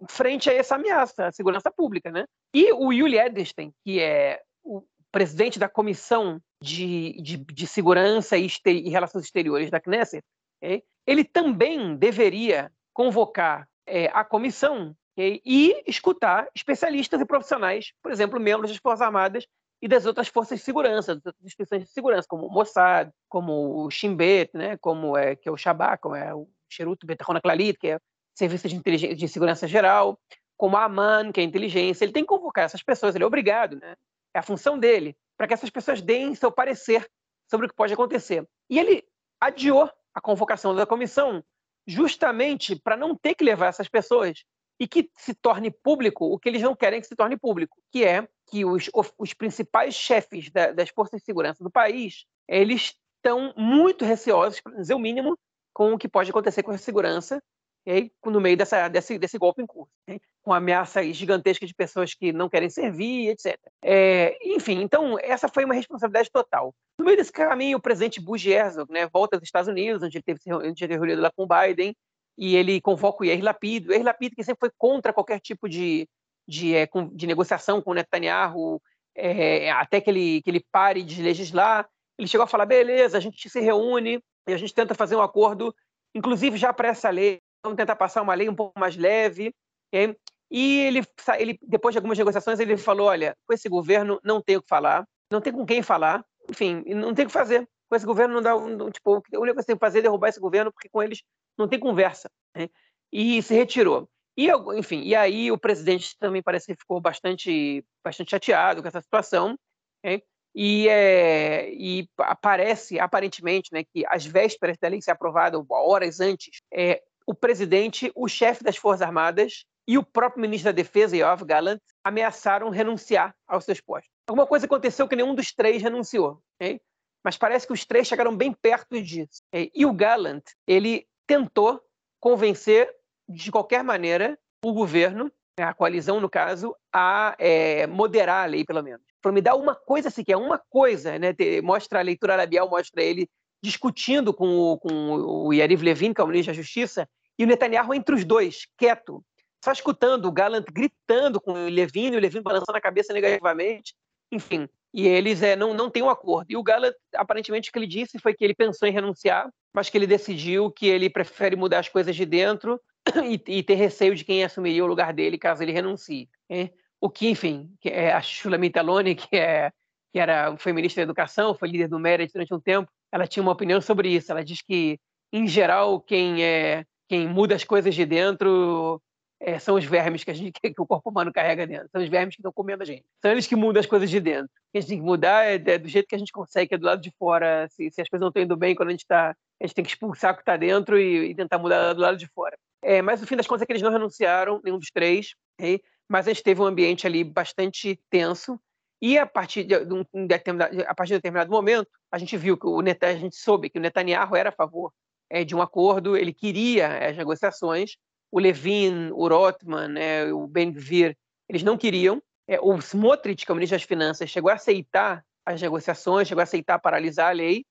frente a essa ameaça, a segurança pública. Né? E o Yuli Edelstein, que é o presidente da comissão de, de, de segurança e, e, relações exteriores da Knesset, okay? ele também deveria convocar é, a comissão okay? e escutar especialistas e profissionais, por exemplo, membros das Forças Armadas e das outras forças de segurança, das outras instituições de segurança, como o Mossad, como o Shin né, como é, que é o Shabak, como é o Sherut Betachon Klalit, que é Serviço de, de Segurança Geral, como a AMAN, que é a inteligência. Ele tem que convocar essas pessoas, ele é obrigado, né? é a função dele para que essas pessoas deem seu parecer sobre o que pode acontecer. E ele adiou a convocação da comissão justamente para não ter que levar essas pessoas e que se torne público o que eles não querem que se torne público, que é que os, os principais chefes da, das forças de segurança do país eles estão muito receosos, para dizer o mínimo, com o que pode acontecer com a segurança no meio dessa, desse, desse golpe em curso, okay? com ameaça gigantesca de pessoas que não querem servir, etc. É, enfim, então essa foi uma responsabilidade total. No meio desse caminho, o presidente Bush Herzog né, volta dos Estados Unidos, onde ele teve, ele reunido lá com o Biden, e ele convoca o Yair Lapid. O Yair Lapid, que sempre foi contra qualquer tipo de, de, é, de negociação com o Netanyahu, é, até que ele, que ele pare de legislar, ele chegou a falar, beleza, a gente se reúne e a gente tenta fazer um acordo, inclusive já para essa lei, vamos tentar passar uma lei um pouco mais leve. E ele, ele, depois de algumas negociações, ele falou: olha, com esse governo não tem o que falar, não tem com quem falar, enfim, não tem o que fazer. Com esse governo não dá, um, tipo, única coisa que tem que fazer é derrubar esse governo, porque com eles não tem conversa. Né? E se retirou. E, enfim, e aí o presidente também parece que ficou bastante, bastante chateado com essa situação. E, é, e aparece, aparentemente, né, que às vésperas da lei ser aprovada, horas antes, é, o presidente, o chefe das Forças Armadas e o próprio ministro da Defesa, Yoav Gallant, ameaçaram renunciar aos seus postos. Alguma coisa aconteceu que nenhum dos três renunciou, okay? mas parece que os três chegaram bem perto disso. Okay? E o Gallant, ele tentou convencer, de qualquer maneira, o governo, né, a coalizão no caso, a é, moderar a lei, pelo menos. Para me dar uma coisa sequer, uma coisa, né? mostra a leitura labial, mostra ele discutindo com o, com o Yariv Levin, que é o ministro da Justiça, e o Netanyahu entre os dois, quieto, só escutando o Gallant gritando com o Levin, e o Levin balançando a cabeça negativamente, enfim. E eles é, não, não têm um acordo. E o Gallant, aparentemente, o que ele disse foi que ele pensou em renunciar, mas que ele decidiu que ele prefere mudar as coisas de dentro e, e ter receio de quem assumiria o lugar dele caso ele renuncie. Né? O que, enfim, que é a Shulamit Aloni, que, é, que era, foi ministra da Educação, foi líder do Merit durante um tempo, ela tinha uma opinião sobre isso. Ela diz que, em geral, quem, é, quem muda as coisas de dentro é, são os vermes que, gente, que o corpo humano carrega dentro. São os vermes que estão comendo a gente. São eles que mudam as coisas de dentro. O que a gente tem que mudar é, é do jeito que a gente consegue, que é do lado de fora. Se, se as coisas não estão indo bem, quando a gente está. A gente tem que expulsar o que está dentro e, e, tentar mudar do lado de fora. É, mas no fim das contas é que eles não renunciaram, nenhum dos três. Okay? mas a gente teve um ambiente ali bastante tenso. E a partir de, um determinado, a partir de um determinado momento, a gente viu que o Netanyahu, a gente soube que o Netanyahu era a favor é, de um acordo, ele queria as negociações. O Levin, o Rotman, né, o Ben eles não queriam. É, o Smotrich, que é o ministro das Finanças, chegou a aceitar as negociações, chegou a aceitar paralisar a lei.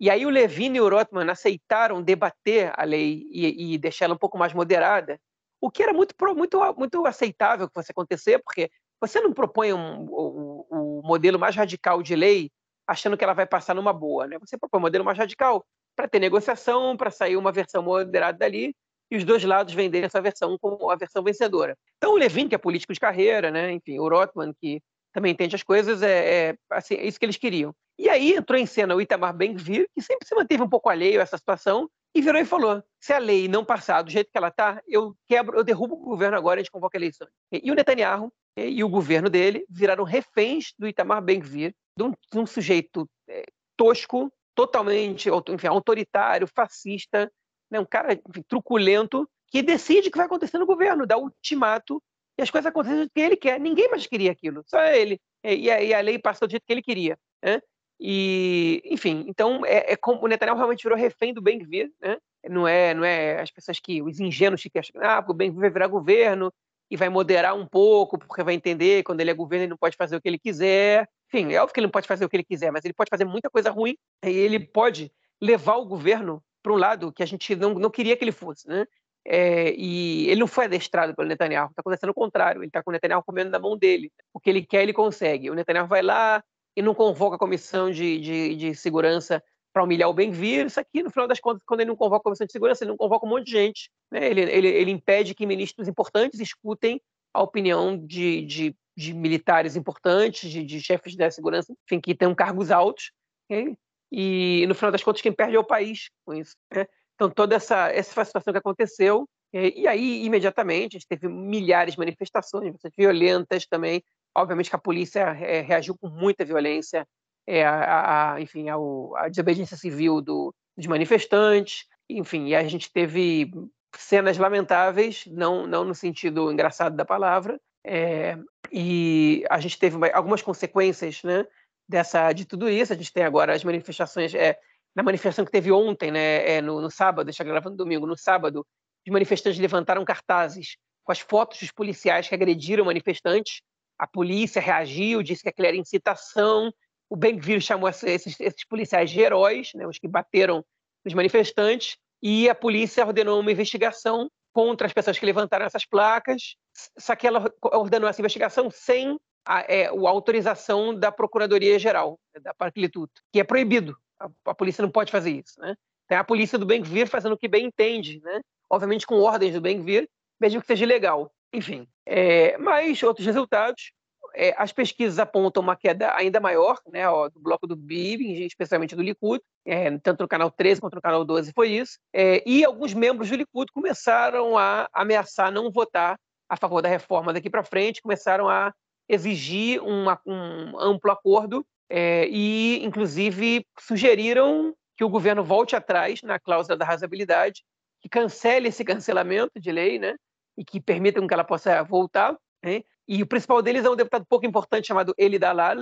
E aí o Levin e o Rotman aceitaram debater a lei e, e deixá-la um pouco mais moderada o que era muito, muito, muito aceitável que fosse acontecer, porque você não propõe um, o, o, modelo mais radical de lei achando que ela vai passar numa boa, né? Você propõe um modelo mais radical para ter negociação, para sair uma versão moderada dali e os dois lados venderem essa versão como a versão vencedora. Então o Levin, que é político de carreira, né? Enfim, o Rotman, que também entende as coisas, é, é, assim, é isso que eles queriam. E aí entrou em cena o Itamar Ben-Gvir, que sempre se manteve um pouco alheio a essa situação, e virou e falou: se a lei não passar do jeito que ela está, eu quebro, eu derrubo o governo agora e a gente convoca eleições. E o Netanyahu e o governo dele viraram reféns do Itamar Ben-Gvir, de, um, de um, sujeito é, tosco, totalmente enfim, autoritário, fascista, né, um cara enfim, truculento, que decide o que vai acontecer no governo, dá ultimato e as coisas acontecem do que ele quer. Ninguém mais queria aquilo, só ele. E a, e a lei passou do jeito que ele queria. Né? E, enfim, então é, é como o Netanyahu realmente virou refém do Ben-Gvir, né? Não é, não é as pessoas que os ingênuos que acham, ah, o Ben-Gvir vai virar governo e vai moderar um pouco porque vai entender quando ele é governo ele não pode fazer o que ele quiser. Enfim, é óbvio que ele não pode fazer o que ele quiser, mas ele pode fazer muita coisa ruim e ele pode levar o governo para um lado que a gente não, não queria que ele fosse, né? É, e ele não foi adestrado pelo Netanyahu, está acontecendo o contrário, ele está com o Netanyahu comendo na mão dele. O que ele quer, ele consegue. O Netanyahu vai lá, e não convoca a comissão de, de, de segurança para humilhar o Benvir. Isso aqui, no final das contas, quando ele não convoca a comissão de segurança, ele não convoca um monte de gente. Né? Ele, ele, ele impede que ministros importantes escutem a opinião de, de, de militares importantes, de, de, chefes da segurança, enfim, que tenham cargos altos. Okay? E, no final das contas, quem perde é o país com isso. Né? Então, toda essa, essa situação que aconteceu. E aí, imediatamente, a gente teve milhares de manifestações, violentas também, Obviamente que a polícia é, reagiu com muita violência, é, a, a, enfim, ao, a desobediência civil do, dos manifestantes, enfim, e a gente teve cenas lamentáveis, não, não no sentido engraçado da palavra, é, e a gente teve algumas consequências, né, dessa de tudo isso. A gente tem agora as manifestações, é, na manifestação que teve ontem, né, é, no, no sábado, está gravando domingo, no sábado, os manifestantes levantaram cartazes com as fotos dos policiais que agrediram manifestantes a polícia reagiu, disse que aquilo era incitação. O Ben-Gvir chamou esses, esses, policiais de heróis, né, os que bateram nos manifestantes, e a polícia ordenou uma investigação contra as pessoas que levantaram essas placas. Só que ela ordenou essa investigação sem a, é, a autorização da Procuradoria-Geral, né, da Paraclituto, que é proibido. A, a, polícia não pode fazer isso. Né? Tem a polícia do Ben-Gvir fazendo o que bem entende, né? obviamente com ordens do Ben-Gvir, mesmo que seja ilegal. Enfim, é, mas outros resultados, é, as pesquisas apontam uma queda ainda maior né, ó, do bloco do BIB, especialmente do Likud, é, tanto no canal 13 quanto no canal 12 foi isso, é, e alguns membros do Likud começaram a ameaçar não votar a favor da reforma daqui para frente, começaram a exigir uma, um amplo acordo é, e, inclusive, sugeriram que o governo volte atrás na cláusula da razoabilidade que cancele esse cancelamento de lei, né? E que permitam que ela possa voltar. Né? E o principal deles é um deputado pouco importante chamado Eli Dalal,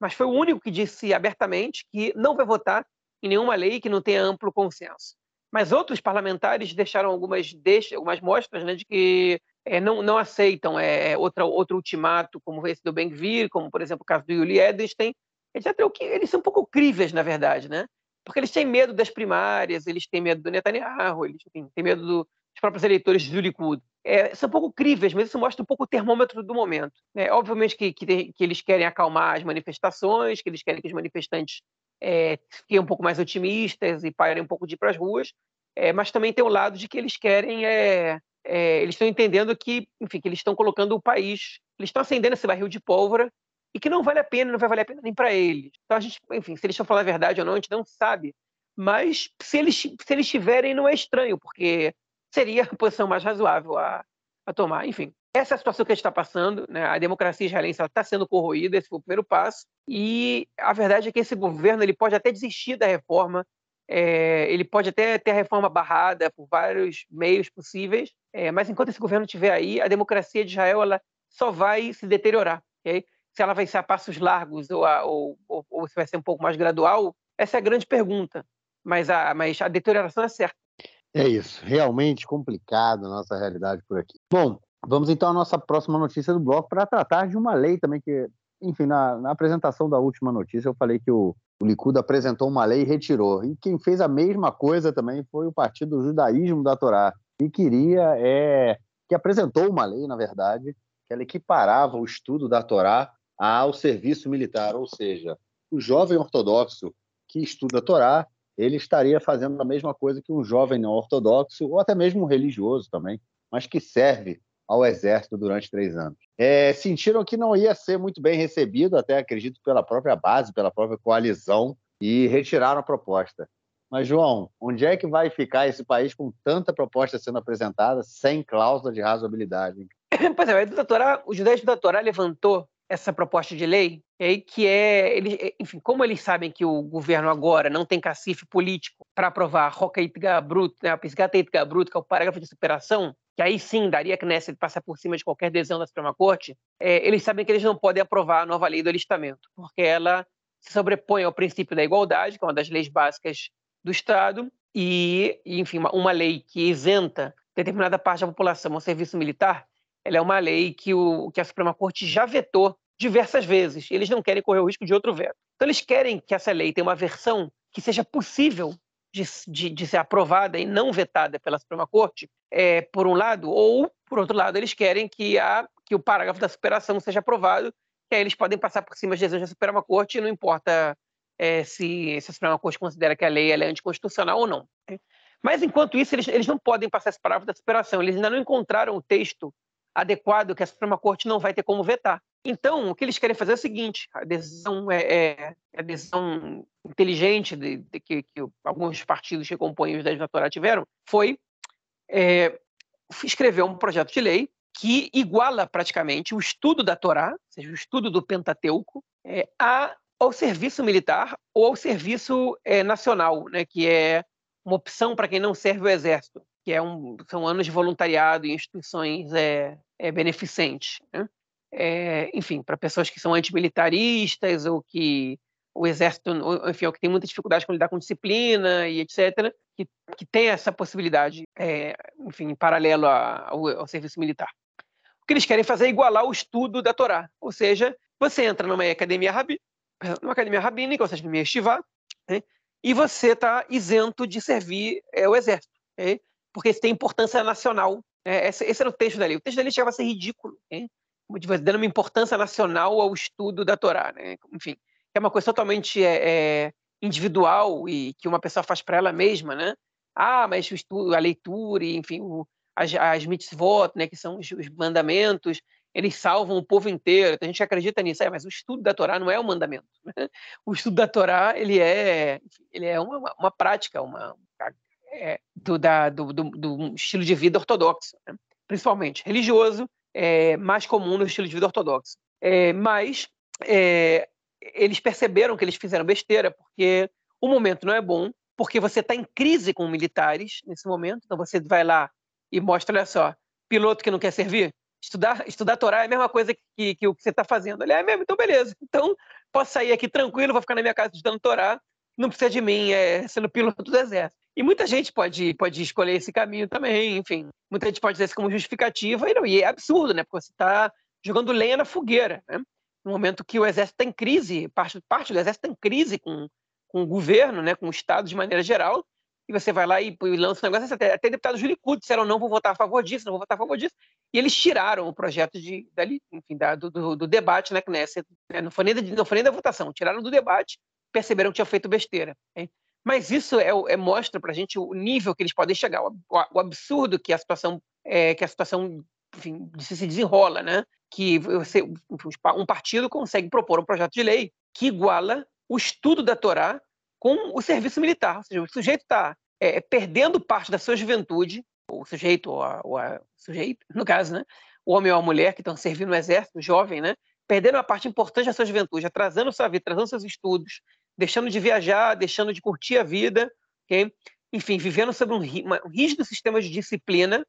mas foi o único que disse abertamente que não vai votar em nenhuma lei que não tenha amplo consenso. Mas outros parlamentares deixaram algumas, deixa, algumas mostras né, de que é, não, não aceitam é, outra, outro ultimato, como esse do Ben-Gvir, como, por exemplo, o caso do Yuli Edelstein, etc. O que eles são um pouco críveis, na verdade, né? Porque eles têm medo das primárias, eles têm medo do Netanyahu, eles têm medo do, dos próprios eleitores do Likud. É, são um pouco críveis, mas isso mostra um pouco o termômetro do momento. É, obviamente que, que, que, eles querem acalmar as manifestações, que eles querem que os manifestantes é, fiquem um pouco mais otimistas e parem um pouco de ir para as ruas, é, mas também tem o lado de que eles querem, é, é, eles estão entendendo que, enfim, que eles estão colocando o país, eles estão acendendo esse barril de pólvora e que não vale a pena, não vai valer a pena nem para eles. Então a gente, enfim, se eles estão falando a verdade ou não, a gente não sabe. Mas se eles, se eles tiverem, não é estranho, porque seria a posição mais razoável a, a tomar. Enfim, essa é a situação que a gente está passando. Né? A democracia israelense está sendo corroída, esse foi o primeiro passo. E a verdade é que esse governo ele pode até desistir da reforma, é, ele pode até ter a reforma barrada por vários meios possíveis, é, mas enquanto esse governo estiver aí, a democracia de Israel ela só vai se deteriorar. Okay? Se ela vai ser a passos largos ou, a, ou, ou, ou, se vai ser um pouco mais gradual, essa é a grande pergunta. Mas a, mas a deterioração é certa. É isso, realmente complicado a nossa realidade por aqui. Bom, Vamos então à nossa próxima notícia do bloco para tratar de uma lei também que, enfim, na, na apresentação da última notícia eu falei que o, o Likud apresentou uma lei e retirou. E quem fez a mesma coisa também foi o Partido do Judaísmo da Torá, e queria, é, que apresentou uma lei, na verdade, que ela equiparava o estudo da Torá ao serviço militar, ou seja, o jovem ortodoxo que estuda a Torá, ele estaria fazendo a mesma coisa que um jovem não ortodoxo, ou até mesmo um religioso também, mas que serve ao Exército durante três anos. É, sentiram que não ia ser muito bem recebido, até acredito, pela própria base, pela própria coalizão, e retiraram a proposta. Mas, João, onde é que vai ficar esse país com tanta proposta sendo apresentada sem cláusula de razoabilidade? Pois é, o, Torá, o judaísmo da levantou essa proposta de lei, que é, ele, enfim, como eles sabem que o governo agora não tem cacife político para aprovar Roca Brut, né, a Pisgata Brut, que é o parágrafo de superação, que aí sim daria que Knesset passar por cima de qualquer decisão da Suprema Corte, é, eles sabem que eles não podem aprovar a nova lei do alistamento, porque ela se sobrepõe ao princípio da igualdade, que é uma das leis básicas do Estado, e, enfim, uma, uma lei que isenta determinada parte da população ao serviço militar, ela é uma lei que, o, que a Suprema Corte já vetou diversas vezes. Eles não querem correr o risco de outro veto. Então, eles querem que essa lei tenha uma versão que seja possível de, de, de, ser aprovada e não vetada pela Suprema Corte, é, por um lado, ou, por outro lado, eles querem que, a, que o parágrafo da superação seja aprovado, que aí eles podem passar por cima das decisões da Suprema Corte e não importa é, se, se, a Suprema Corte considera que a lei é anticonstitucional ou não. Né? Mas, enquanto isso, eles, eles não podem passar esse parágrafo da superação, eles ainda não encontraram o texto adequado que a Suprema Corte não vai ter como vetar. Então, o que eles querem fazer é o seguinte: a decisão é, é a decisão inteligente de, de que, que, alguns partidos que compõem os 10 da Torá tiveram foi é, escrever um projeto de lei que iguala praticamente o estudo da Torá, ou seja, o estudo do Pentateuco, é, a, ao serviço militar ou ao serviço é, nacional, né, que é uma opção para quem não serve o exército, que é um, são anos de voluntariado em instituições é beneficentes. Né? É, enfim, para pessoas que são antimilitaristas ou que o exército, enfim, ou que tem muita dificuldade com lidar com disciplina e etc., que, que tem essa possibilidade, é, enfim, em paralelo ao, ao, serviço militar. O que eles querem fazer é igualar o estudo da Torá, ou seja, você entra numa academia, rabi, numa academia rabínica, ou seja, numa estivá, né, e você está isento de servir é, o exército, né, porque isso tem importância nacional. Né, esse, esse, era o texto da lei. O texto da lei chegava a ser ridículo, né, dando uma importância nacional ao estudo da Torá. Né, enfim, é uma coisa totalmente é, é, individual e que uma pessoa faz para ela mesma, né? Ah, mas o estudo, a leitura, e, enfim, o, as, as mitzvot, né, que são os, os, mandamentos, eles salvam o povo inteiro. Então, a gente acredita nisso, é, mas o estudo da Torá não é um mandamento. Né? O estudo da Torá ele é, ele é uma, uma prática, uma é, do, da, do, do, do, estilo de vida ortodoxo, né? principalmente religioso, é mais comum no estilo de vida ortodoxo. É, mas é, eles perceberam que eles fizeram besteira, porque o momento não é bom, porque você está em crise com militares nesse momento, então você vai lá e mostra, olha só, piloto que não quer servir, estudar, estudar Torá é a mesma coisa que, que o que você está fazendo. Ele é mesmo, então beleza. Então, posso sair aqui tranquilo, vou ficar na minha casa estudando Torá, não precisa de mim é, sendo piloto do exército. E muita gente pode, pode escolher esse caminho também, enfim. Muita gente pode dizer isso como justificativa, e, não, e é absurdo, né? Porque você está jogando lenha na fogueira, né? No momento que o exército está em crise, parte, parte do exército está em crise com, com o governo, né? com o Estado de maneira geral, e você vai lá e, e lança um negócio, até, até deputados do Likud disseram não vou votar a favor disso, não vou votar a favor disso, e eles tiraram o projeto de, dali, enfim, da, do, do, do, debate na Knesset, né? não, foi nem da, não foi nem da votação, tiraram do debate, perceberam que tinham feito besteira. Hein? Mas isso é, é mostra para a gente o nível que eles podem chegar, o, o absurdo que a situação, é, que a situação enfim, se desenrola, né? Que você, um partido consegue propor um projeto de lei que iguala o estudo da Torá com o serviço militar. Ou seja, o sujeito está é, perdendo parte da sua juventude, o sujeito, ou a, ou a, sujeito, no caso, né? O homem ou a mulher que estão servindo no exército, jovem, né? Perdendo uma parte importante da sua juventude, atrasando sua vida, atrasando seus estudos, deixando de viajar, deixando de curtir a vida, okay? enfim, vivendo sob um, um rígido sistema de disciplina,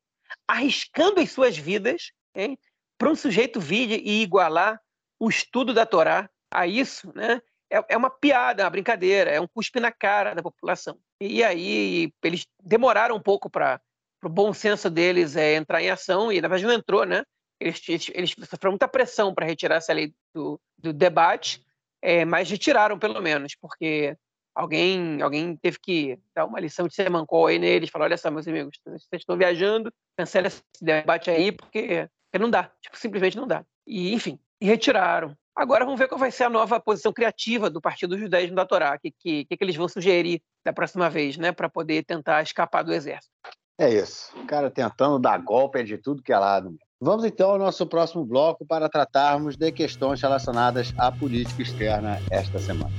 arriscando as suas vidas okay? para um sujeito vir e igualar o estudo da Torá a isso, né? É, é uma piada, é uma brincadeira, é um cuspe na cara da população. E aí eles demoraram um pouco para o bom senso deles é, entrar em ação, e na verdade não entrou, né? Eles, eles, eles sofreram muita pressão para retirar essa lei do, do debate, é, mas retiraram pelo menos, porque alguém alguém teve que dar uma lição de semancol aí neles, falar, olha só, meus amigos, vocês estão viajando, cancela esse debate aí, porque, porque não dá, tipo, simplesmente não dá. E, enfim, retiraram. Agora vamos ver qual vai ser a nova posição criativa do Partido Judaísmo da Torá, o que, que, que, eles vão sugerir da próxima vez, né, para poder tentar escapar do exército. É isso, o cara tentando dar golpe de tudo que é lado. Vamos então ao nosso próximo bloco para tratarmos de questões relacionadas à política externa esta semana.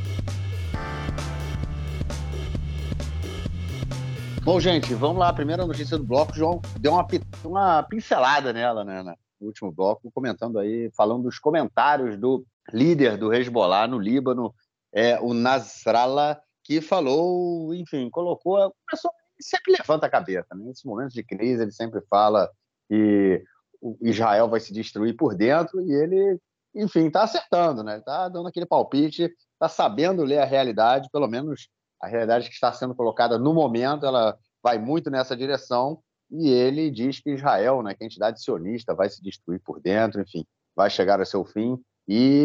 Bom, gente, vamos lá. A primeira notícia do bloco, João deu uma, uma pincelada nela, né, no último bloco, comentando aí, falando dos comentários do líder do Hezbollah no Líbano, é, o Nasrallah, que falou, enfim, colocou. Começou, sempre levanta a cabeça, né? Nesses momentos de crise, ele sempre fala que Israel vai se destruir por dentro e ele, enfim, está acertando, né? Está dando aquele palpite, está sabendo ler a realidade, pelo menos a realidade que está sendo colocada no momento, ela vai muito nessa direção e ele diz que Israel, né, que a entidade sionista vai se destruir por dentro, enfim, vai chegar ao seu fim e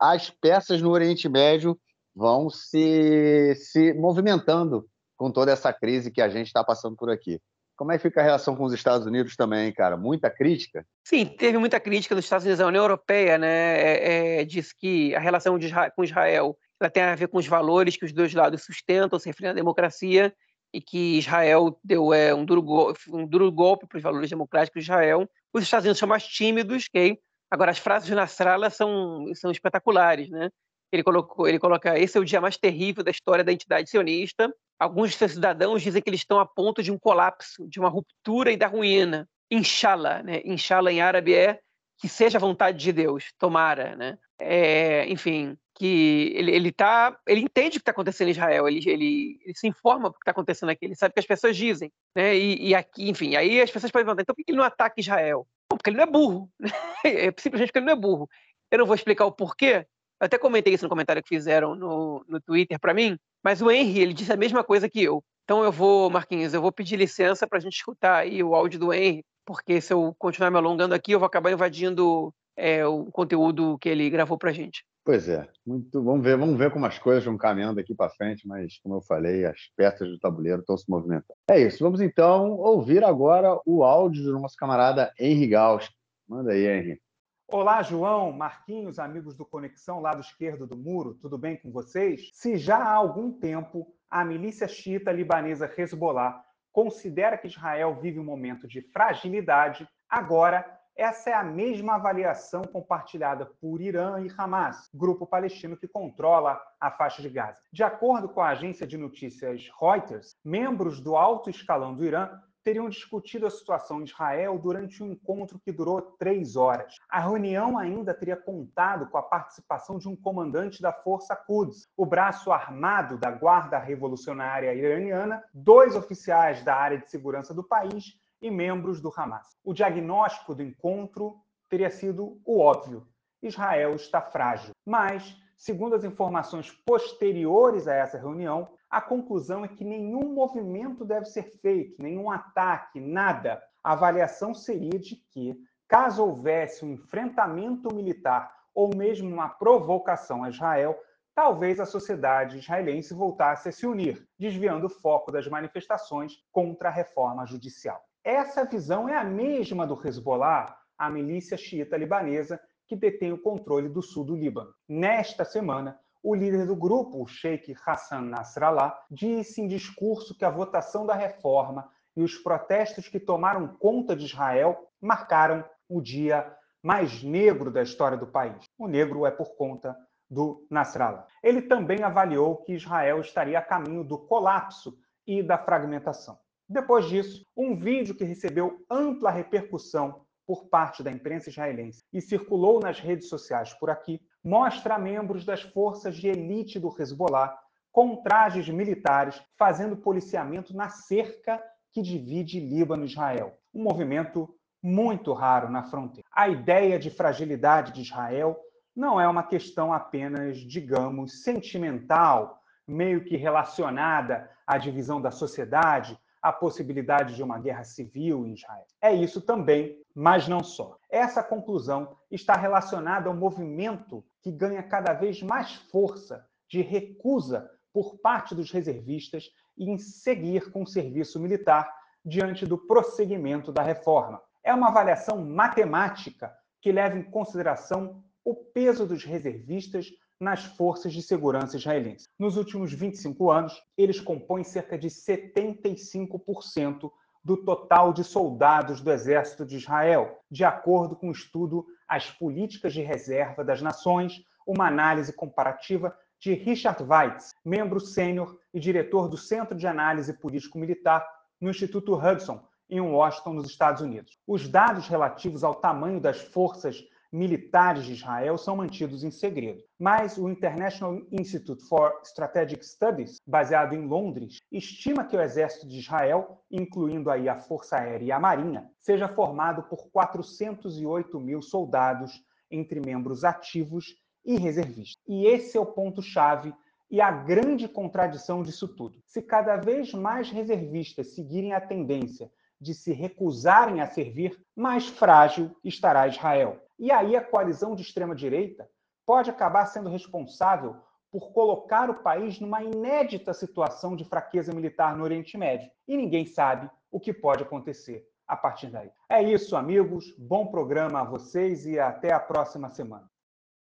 as peças no Oriente Médio vão se, se movimentando com toda essa crise que a gente está passando por aqui. Como é que fica a relação com os Estados Unidos também, cara? Muita crítica? Sim, teve muita crítica dos Estados Unidos. A União Europeia né, é, é, diz que a relação Israel, com Israel ela tem a ver com os valores que os dois lados sustentam, se referindo à democracia, e que Israel deu é, um, duro golpe, um duro golpe para os valores democráticos de Israel. Os Estados Unidos são mais tímidos, ok? Agora, as frases de Nasrallah são, são espetaculares, né? Ele, colocou, ele coloca: esse é o dia mais terrível da história da entidade sionista. Alguns de seus cidadãos dizem que eles estão a ponto de um colapso, de uma ruptura e da ruína. Inshallah, né? Inshallah em árabe é que seja a vontade de Deus, tomara, né? É, enfim, que ele, ele tá, ele entende o que está acontecendo em Israel, ele, ele, ele, se informa do que está acontecendo aqui, ele sabe o que as pessoas dizem, né? E, e, aqui, enfim, aí as pessoas podem perguntar, então por que ele não ataca Israel? Porque ele não é burro, né? é simplesmente porque ele não é burro. Eu não vou explicar o porquê, eu até comentei isso no comentário que fizeram no, no Twitter para mim, mas o Henry, ele disse a mesma coisa que eu. Então eu vou, Marquinhos, eu vou pedir licença para a gente escutar aí o áudio do Henry, porque se eu continuar me alongando aqui, eu vou acabar invadindo é, o conteúdo que ele gravou para a gente. Pois é, muito, vamos ver, vamos ver como as coisas vão caminhando aqui para frente, mas como eu falei, as peças do tabuleiro estão se movimentando. É isso, vamos então ouvir agora o áudio do nosso camarada Henry Gauss. Manda aí, Henry. Olá, João, Marquinhos, amigos do Conexão, lado esquerdo do muro, tudo bem com vocês? Se já há algum tempo a milícia xiita libanesa Hezbollah considera que Israel vive um momento de fragilidade, agora essa é a mesma avaliação compartilhada por Irã e Hamas, grupo palestino que controla a faixa de Gaza. De acordo com a agência de notícias Reuters, membros do alto escalão do Irã teriam discutido a situação em Israel durante um encontro que durou três horas. A reunião ainda teria contado com a participação de um comandante da Força Quds, o braço armado da Guarda Revolucionária Iraniana, dois oficiais da área de segurança do país e membros do Hamas. O diagnóstico do encontro teria sido o óbvio: Israel está frágil. Mas, segundo as informações posteriores a essa reunião, a conclusão é que nenhum movimento deve ser feito, nenhum ataque, nada. A avaliação seria de que, caso houvesse um enfrentamento militar ou mesmo uma provocação a Israel, talvez a sociedade israelense voltasse a se unir, desviando o foco das manifestações contra a reforma judicial. Essa visão é a mesma do Hezbollah, a milícia xiita libanesa que detém o controle do sul do Líbano. Nesta semana, o líder do grupo, o Sheikh Hassan Nasrallah, disse em discurso que a votação da reforma e os protestos que tomaram conta de Israel marcaram o dia mais negro da história do país. O negro é por conta do Nasrallah. Ele também avaliou que Israel estaria a caminho do colapso e da fragmentação. Depois disso, um vídeo que recebeu ampla repercussão por parte da imprensa israelense e circulou nas redes sociais por aqui, mostra membros das forças de elite do Hezbollah com trajes militares fazendo policiamento na cerca que divide Líbano e Israel. Um movimento muito raro na fronteira. A ideia de fragilidade de Israel não é uma questão apenas, digamos, sentimental, meio que relacionada à divisão da sociedade, à possibilidade de uma guerra civil em Israel. É isso também, mas não só. Essa conclusão está relacionada ao movimento que ganha cada vez mais força de recusa por parte dos reservistas em seguir com o serviço militar diante do prosseguimento da reforma. É uma avaliação matemática que leva em consideração o peso dos reservistas nas forças de segurança israelenses. Nos últimos 25 anos, eles compõem cerca de 75% do total de soldados do Exército de Israel, de acordo com o estudo As Políticas de Reserva das Nações, uma análise comparativa de Richard Weitz, membro sênior e diretor do Centro de Análise Político-Militar no Instituto Hudson, em Washington, nos Estados Unidos. Os dados relativos ao tamanho das forças militares de Israel são mantidos em segredo. Mas o International Institute for Strategic Studies, baseado em Londres, estima que o exército de Israel, incluindo aí a Força Aérea e a Marinha, seja formado por 408 mil soldados entre membros ativos e reservistas. E esse é o ponto-chave e a grande contradição disso tudo. Se cada vez mais reservistas seguirem a tendência de se recusarem a servir, mais frágil estará Israel. E aí a coalizão de extrema-direita pode acabar sendo responsável por colocar o país numa inédita situação de fraqueza militar no Oriente Médio. E ninguém sabe o que pode acontecer a partir daí. É isso, amigos. Bom programa a vocês e até a próxima semana.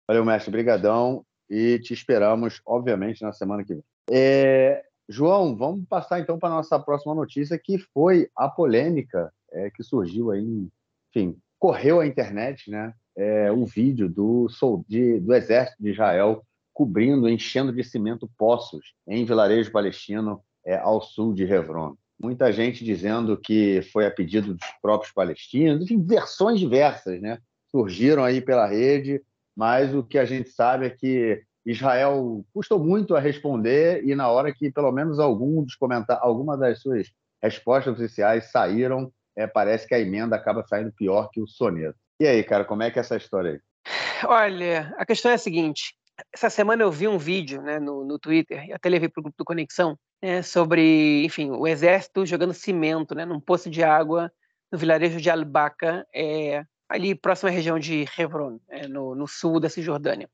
Valeu, mestre. Brigadão. E te esperamos, obviamente, na semana que vem. É... João, vamos passar então para a nossa próxima notícia, que foi a polêmica é, que surgiu aí, enfim, correu a internet, né? É, um vídeo do, de, do exército de Israel cobrindo, enchendo de cimento poços em vilarejo palestino é, ao sul de Hebron. Muita gente dizendo que foi a pedido dos próprios palestinos, enfim, versões diversas, né? Surgiram aí pela rede, mas o que a gente sabe é que Israel custou muito a responder e na hora que pelo menos algum dos alguma das suas respostas oficiais saíram, é, parece que a emenda acaba saindo pior que o soneto. E aí, cara, como é que é essa história aí? Olha, a questão é a seguinte. Essa semana eu vi um vídeo né, no, no Twitter, até levei para o grupo do Conexão, né, sobre, enfim, o exército jogando cimento né, num poço de água no vilarejo de Al-Baqa, é, ali próxima à região de Hebron, é, no, no, sul da Cisjordânia.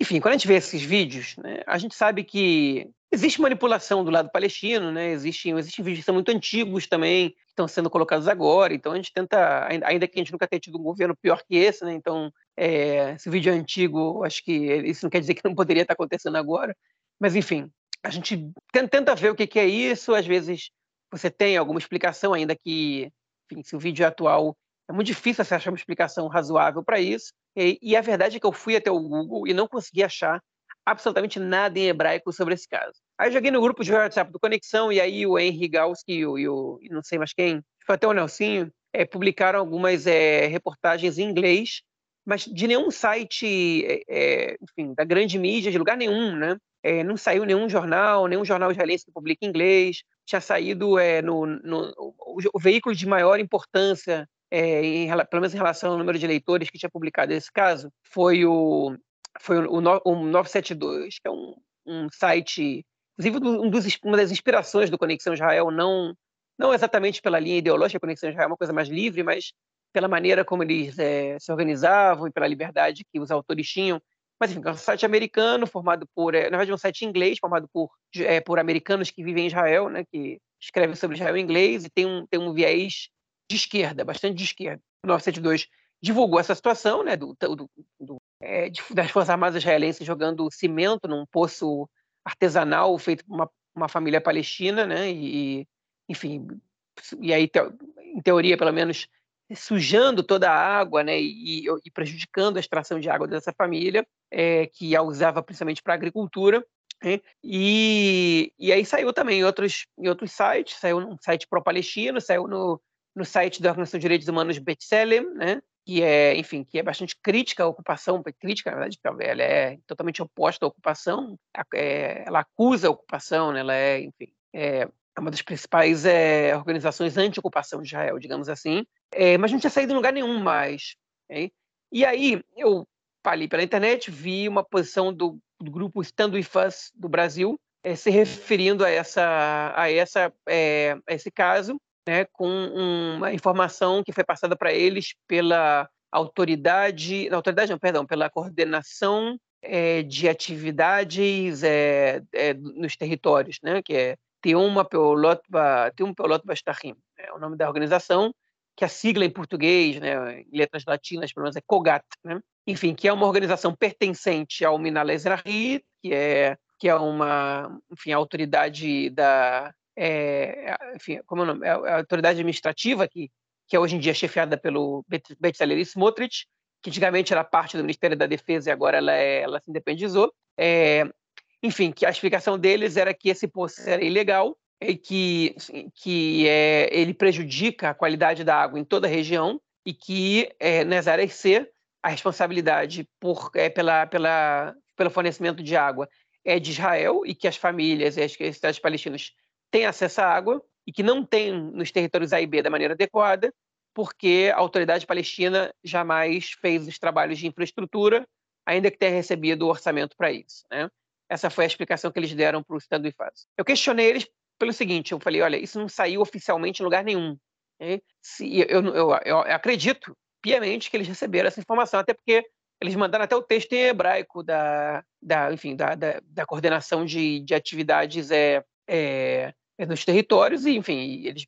Enfim, quando a gente vê esses vídeos, né, a gente sabe que existe manipulação do lado palestino, né, existem, existem vídeos que são muito antigos também, estão sendo colocados agora. Então a gente tenta, ainda que a gente nunca tenha tido um governo pior que esse, né? Então é, esse vídeo é antigo, acho que isso não quer dizer que não poderia estar acontecendo agora. Mas enfim, a gente tenta ver o que é isso. Às vezes você tem alguma explicação, ainda que, enfim, se o vídeo é atual, é muito difícil você achar uma explicação razoável para isso. E, e a verdade é que eu fui até o Google e não consegui achar absolutamente nada em hebraico sobre esse caso. Aí joguei no grupo de WhatsApp do Conexão e aí o Henry Gauss e o, e o e não sei mais quem foi até o Nelsinho, é, publicaram algumas é, reportagens em inglês, mas de nenhum site, é, enfim, da grande mídia, de lugar nenhum, né? É, não saiu nenhum jornal, nenhum jornal israelense que publica em inglês. Tinha saído é, no, no o, o, veículo de maior importância, é, em, pelo menos em relação ao número de leitores que tinha publicado esse caso, foi o, foi o, o, o 972, que é um, um site, inclusive um dos, uma das inspirações do Conexão Israel, não, não exatamente pela linha ideológica, a Conexão Israel é uma coisa mais livre, mas pela maneira como eles é, se organizavam e pela liberdade que os autores tinham. Mas, enfim, é um site americano formado por, é, na verdade, um site inglês formado por, é, por americanos que vivem em Israel, né, que escrevem sobre Israel em inglês e tem um, tem um viés de esquerda, bastante de esquerda. O 972 divulgou essa situação né, do, do, do é, das Forças Armadas israelenses jogando cimento num poço artesanal feito por uma, uma família palestina, né, e, enfim, e aí, em teoria, pelo menos, sujando toda a água né, e, e prejudicando a extração de água dessa família, é, que a usava principalmente para agricultura. Né, e, e aí saiu também em outros, em outros sites, saiu num site pró-palestino, saiu no, no site da Organização de Direitos Humanos Betselem, né, que é, enfim, que é bastante crítica à ocupação, crítica, na verdade, ela é totalmente oposta à ocupação, é, ela acusa a ocupação, né, ela é, enfim, é, é uma das principais é, organizações anti-ocupação de Israel, digamos assim, é, mas não tinha saído em lugar nenhum mais. Okay? E aí eu falei pela internet, vi uma posição do, do grupo Stand With Us do Brasil é, se referindo a, essa, a, essa, é, a esse caso, né, com uma informação que foi passada para eles pela autoridade, não, autoridade não, perdão, pela coordenação é, de atividades é, é, nos territórios, né, que é Teuma Peolot, Teum Peolot Bastahim, é o nome da organização, que a sigla em português, né, em letras latinas, pelo menos é COGAT, né? enfim, que é uma organização pertencente ao Minal Ezrahi, que é que é uma, enfim, autoridade da, é, enfim, como é o nome? É a autoridade administrativa que que é hoje em dia chefiada pelo Bezalel Smotrich, que antigamente era parte do Ministério da Defesa e agora ela, é, ela se independizou. É, enfim, que a explicação deles era que esse poço era ilegal e que, que é, ele prejudica a qualidade da água em toda a região e que é, nas áreas C a responsabilidade por, é, pela, pela, pelo fornecimento de água é de Israel e que as famílias e as cidades palestinas têm acesso à água e que não tem nos territórios A e B da maneira adequada, porque a autoridade palestina jamais fez os trabalhos de infraestrutura, ainda que tenha recebido o orçamento para isso. Né? Essa foi a explicação que eles deram para o Estado e Faz. Eu questionei eles pelo seguinte, eu falei, olha, isso não saiu oficialmente em lugar nenhum. Né? Se, eu, eu, eu, acredito piamente que eles receberam essa informação, até porque eles mandaram até o texto em hebraico da, da enfim, da, da, da coordenação de, de atividades é, é, nos territórios e, enfim, eles,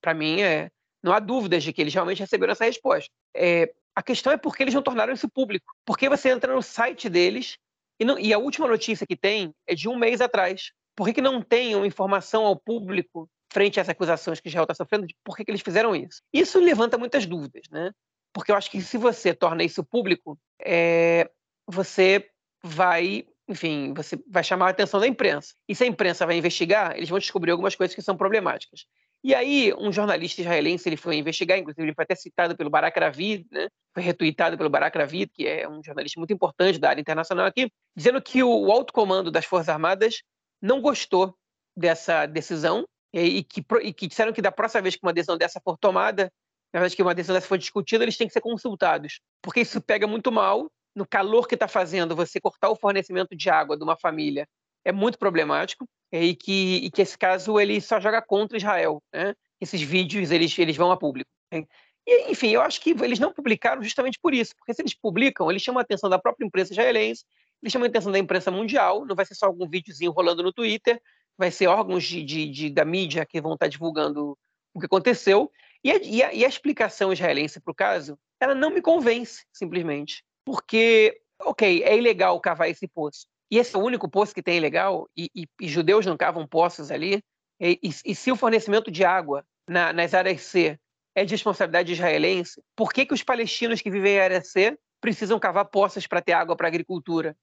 para mim, é, não há dúvidas de que eles realmente receberam essa resposta. É, a questão é por que eles não tornaram isso público. Porque você entra no site deles e, não, e a última notícia que tem é de um mês atrás. Por que, que não tem uma informação ao público frente a essas acusações que Israel está sofrendo de por que, que eles fizeram isso? Isso levanta muitas dúvidas, né? Porque eu acho que se você torna isso público, é, você vai, enfim, você vai chamar a atenção da imprensa. E se a imprensa vai investigar, eles vão descobrir algumas coisas que são problemáticas. E aí, um jornalista israelense ele foi investigar, inclusive ele foi até citado pelo Barak Ravid, né? foi retuitado pelo Barak Ravid, que é um jornalista muito importante da área internacional aqui, dizendo que o alto comando das Forças Armadas não gostou dessa decisão e, que, e que disseram que da próxima vez que uma decisão dessa for tomada, na verdade que uma decisão dessa for discutida, eles têm que ser consultados, porque isso pega muito mal no calor que está fazendo você cortar o fornecimento de água de uma família é muito problemático e que, e que esse caso ele só joga contra Israel. Né? Esses vídeos eles, eles vão a público. Né? E, enfim, eu acho que eles não publicaram justamente por isso, porque se eles publicam, eles chamam a atenção da própria imprensa israelense, eles chamam a atenção da imprensa mundial, não vai ser só algum videozinho rolando no Twitter, vai ser órgãos de, de, de da mídia que vão estar divulgando o que aconteceu. E a, e a, e a explicação israelense para o caso, ela não me convence, simplesmente. Porque, ok, é ilegal cavar esse poço, e esse é o único poço que tem ilegal, e, e, e judeus não cavam poços ali, e, e se o fornecimento de água na, nas áreas C é de responsabilidade israelense, por que, que os palestinos que vivem em área C precisam cavar poças para ter água para a agricultura?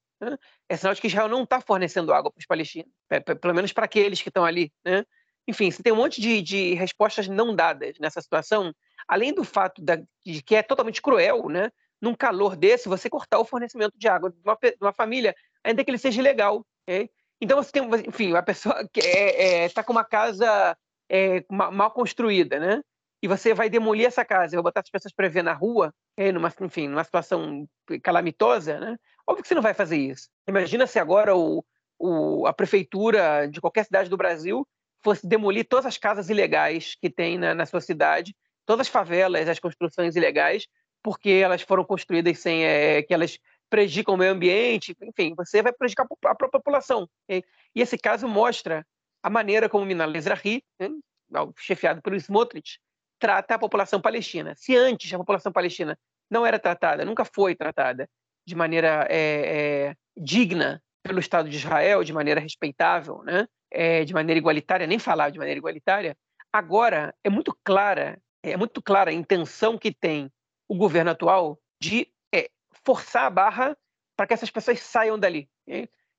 É sinal de que Israel não está fornecendo água para os palestinos, pelo menos para aqueles que estão ali. Né? enfim, você tem um monte de, de respostas não dadas nessa situação, além do fato da, de que é totalmente cruel, né? Num calor desse, você cortar o fornecimento de água de uma, de uma família, ainda que ele seja ilegal. Okay? Então você tem, enfim, a pessoa que está é, é, tá com uma casa é, mal construída, né? E você vai demolir essa casa, vai botar as pessoas para ver na rua, numa, enfim, numa situação calamitosa, né? Óbvio que você não vai fazer isso. Imagina se agora o, o, a prefeitura de qualquer cidade do Brasil fosse demolir todas as casas ilegais que tem na, na sua cidade, todas as favelas, as construções ilegais, porque elas foram construídas sem é, que elas prejudicam o meio ambiente, enfim, você vai prejudicar a própria população. E esse caso mostra a maneira como Minal Ezrahi, né, chefiado pelo Smotrich, trata a população palestina. Se antes a população palestina não era tratada, nunca foi tratada de maneira é, é, digna pelo Estado de Israel, de maneira respeitável, né? É, de maneira igualitária, nem falar de maneira igualitária, agora é muito clara, é muito clara a intenção que tem o governo atual de é, forçar a barra para que essas pessoas saiam dali.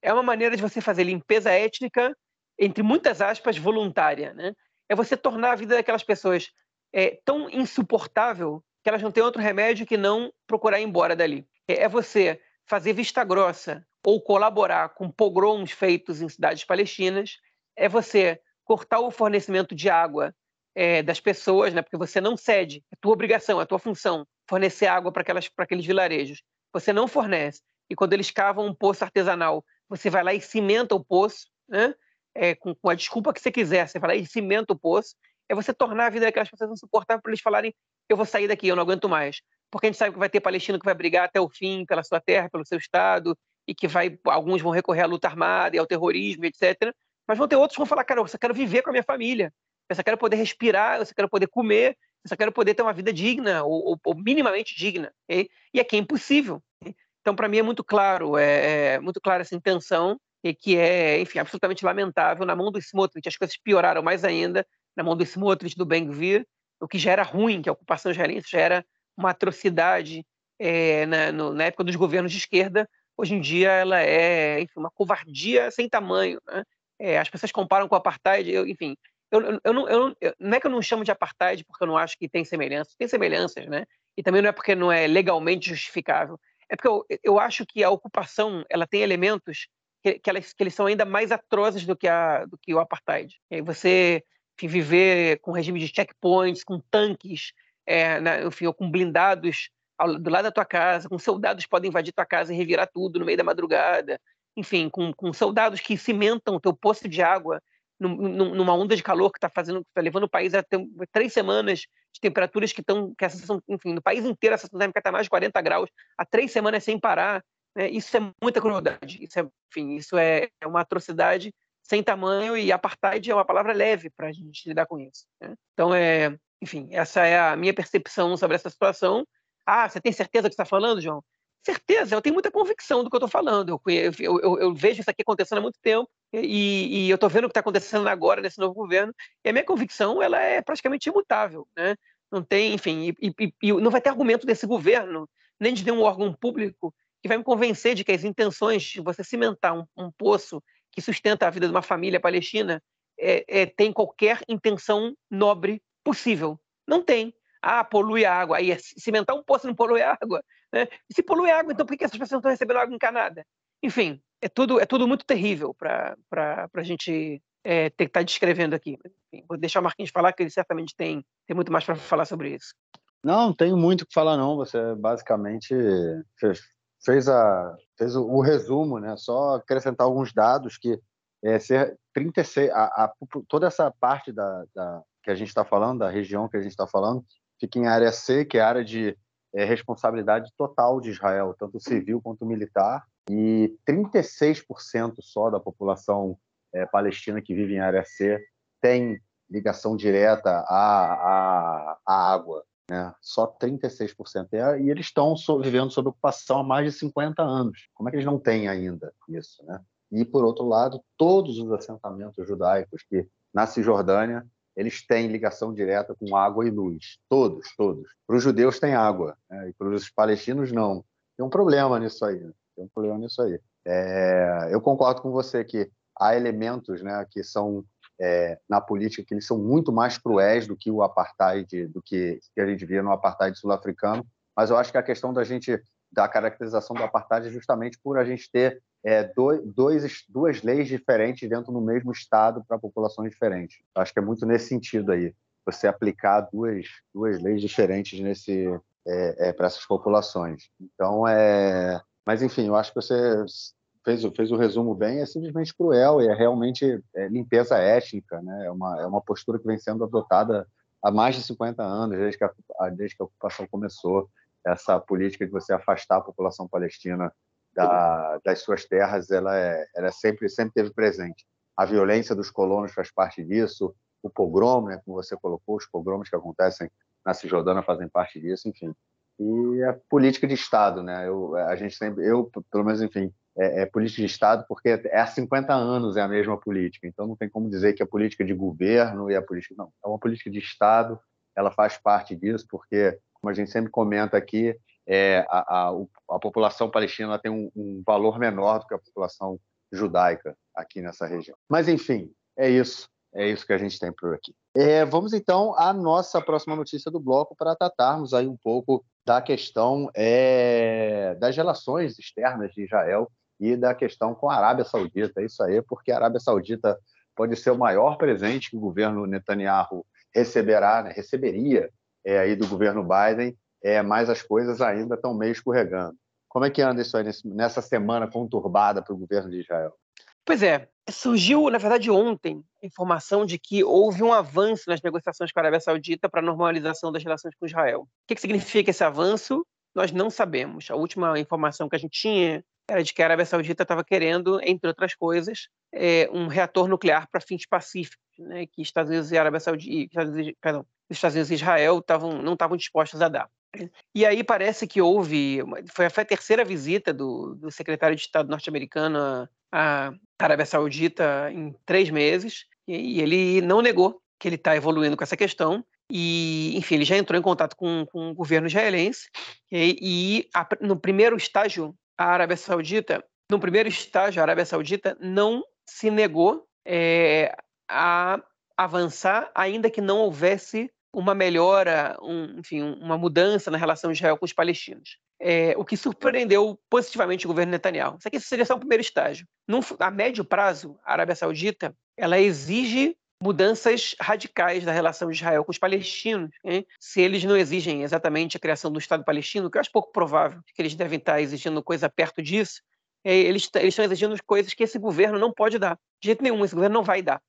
É uma maneira de você fazer limpeza étnica, entre muitas aspas, voluntária. Né? É você tornar a vida daquelas pessoas é, tão insuportável que elas não têm outro remédio que não procurar ir embora dali. É, é você fazer vista grossa ou colaborar com pogroms feitos em cidades palestinas, é você cortar o fornecimento de água é, das pessoas, né? porque você não cede, é tua obrigação, é tua função fornecer água para aqueles vilarejos. Você não fornece. E quando eles cavam um poço artesanal, você vai lá e cimenta o poço, né? É, com, com, a desculpa que você quiser, você vai lá e cimenta o poço, é você tornar a vida daquelas pessoas insuportável para eles falarem: eu vou sair daqui, eu não aguento mais. Porque a gente sabe que vai ter palestino que vai brigar até o fim pela sua terra, pelo seu estado, e que vai alguns vão recorrer à luta armada e ao terrorismo, etc. Mas vão ter outros que vão falar: cara, eu só quero viver com a minha família, eu só quero poder respirar, eu só quero poder comer, eu só quero poder ter uma vida digna, ou, ou, ou minimamente digna. Okay? E aqui é impossível. Okay? Então, para mim, é muito claro, é, é muito clara essa intenção, e que é, enfim, absolutamente lamentável. Na mão do Smotrich, as coisas pioraram mais ainda na mão do Smotrich, do Ben-Gvir, o que já era ruim, que a ocupação israelense já era uma atrocidade é, na, no, na, época dos governos de esquerda, hoje em dia ela é enfim, uma covardia sem tamanho. Né? É, as pessoas comparam com o apartheid, eu, enfim, eu, eu, não, eu, não é que eu não chamo de apartheid porque eu não acho que tem semelhanças, tem semelhanças, né? E também não é porque não é legalmente justificável, é porque eu, eu acho que a ocupação ela tem elementos que, que, elas, que eles são ainda mais atrozes do que, a, do que o apartheid. E aí você viver com regime de checkpoints, com tanques, é, na, enfim, ou com blindados ao, do lado da tua casa, com soldados que podem invadir tua casa e revirar tudo no meio da madrugada, enfim, com, com soldados que cimentam o teu poço de água numa onda de calor que está fazendo, está levando o país a ter três semanas de temperaturas que estão, que a enfim, no país inteiro a sensação térmica está mais de 40 graus, há três semanas sem parar, né? isso é muita crueldade, isso é, enfim, isso é, é uma atrocidade sem tamanho e apartheid é uma palavra leve para a gente lidar com isso. Né? Então, é, enfim, essa é a minha percepção sobre essa situação. Ah, você tem certeza que está falando, João? Certeza, eu tenho muita convicção do que eu estou falando. Eu, eu, eu, eu, vejo isso aqui acontecendo há muito tempo e, e eu estou vendo o que está acontecendo agora nesse novo governo. E a minha convicção ela é praticamente imutável, né? Não tem, enfim, e, e, e não vai ter argumento desse governo nem de nenhum órgão público que vai me convencer de que as intenções de você cimentar um, um poço que sustenta a vida de uma família palestina é, é, tem qualquer intenção nobre possível. Não tem. Ah, polui a água. Aí é cimentar um poço não polui a água. Né? E se polui água, então por que essas pessoas não estão recebendo água encanada? Enfim, é tudo, é tudo muito terrível para a gente é, ter que estar descrevendo aqui. Enfim, vou deixar o Marquinhos falar, que ele certamente tem, tem muito mais para falar sobre isso. Não, tenho muito o que falar, não. Você basicamente fez, fez, a, fez o, o, resumo, né? Só acrescentar alguns dados que é, ser 36, a, a, toda essa parte da, da que a gente está falando, da região que a gente está falando, fica em área C, que é a área de é, responsabilidade total de Israel, tanto civil quanto militar, e 36% só da população é, palestina que vive em área C tem ligação direta à, à, à água né? só 36%. E eles estão vivendo sob ocupação há mais de 50 anos. Como é que eles não têm ainda isso? Né? E, por outro lado, todos os assentamentos judaicos que na Cisjordânia eles têm ligação direta com água e luz. Todos, todos. Para os judeus tem água, né? e para os palestinos não. Tem um problema nisso aí. Né? Tem um problema nisso aí. É... eu concordo com você que há elementos né, que são é, na política que eles são muito mais cruéis do que o apartheid, do que, que a gente via no apartheid sul-africano. Mas eu acho que a questão da gente da caracterização do apartheid é justamente por a gente ter é, dois, duas leis diferentes dentro do mesmo estado para populações diferentes. Acho que é muito nesse sentido aí, você aplicar duas, duas leis diferentes nesse é, é, para essas populações. Então, é, mas enfim, eu acho que você fez, fez o resumo bem, é simplesmente cruel e é realmente é, limpeza étnica, né? É uma, é uma postura que vem sendo adotada há mais de 50 anos, desde que a, desde que a ocupação começou, essa política de você afastar a população palestina da, das suas terras, ela, é, ela é sempre, sempre teve presente. A violência dos colonos faz parte disso, o pogrom, né, como você colocou, os pogroms que acontecem na Cisjordânia fazem parte disso, enfim. E a política de Estado, né? Eu, a gente sempre, eu, pelo menos, enfim, é, é, política de Estado porque é há 50 anos é a mesma política. Então não tem como dizer que a política de governo e a política não, é uma política de Estado. Ela faz parte disso porque, como a gente sempre comenta aqui, é, a, a, a, população palestina tem um, um, valor menor do que a população judaica aqui nessa região. Mas enfim, é isso. É isso que a gente tem por aqui. É, vamos então à nossa próxima notícia do bloco para tratarmos aí um pouco da questão é, das relações externas de Israel e da questão com a Arábia Saudita. É isso aí, porque a Arábia Saudita pode ser o maior presente que o governo Netanyahu receberá, né, receberia é, aí do governo Biden, é, mas as coisas ainda estão meio escorregando. Como é que anda isso aí nessa semana conturbada para o governo de Israel? Pois é, surgiu, na verdade, ontem, a informação de que houve um avanço nas negociações com a Arábia Saudita para a normalização das relações com Israel. O que, que significa esse avanço? Nós não sabemos. A última informação que a gente tinha era de que a Arábia Saudita estava querendo, entre outras coisas, é, um reator nuclear para fins pacíficos, né, que Estados Unidos e Arábia Saudita, Estados Unidos, perdão, Estados Unidos e Israel tavam, não estavam dispostos a dar. E aí parece que houve, foi a terceira visita do, do secretário de Estado norte-americano à Arábia Saudita em três meses, e, ele não negou que ele está evoluindo com essa questão, e, enfim, ele já entrou em contato com, com o governo israelense, e, e a, no primeiro estágio a Arábia Saudita, no primeiro estágio, a Arábia Saudita não se negou é, a avançar, ainda que não houvesse uma melhora, um, enfim, uma mudança na relação de Israel com os palestinos. É, o que surpreendeu positivamente o governo Netanyahu. Isso aqui seria só o primeiro estágio. Num, a médio prazo, a Arábia Saudita ela exige mudanças radicais da relação de Israel com os palestinos, hein? se eles não exigem exatamente a criação do Estado palestino, que eu acho pouco provável que eles devem estar exigindo coisa perto disso, é, eles, eles estão exigindo coisas que esse governo não pode dar. De jeito nenhum, esse governo não vai dar.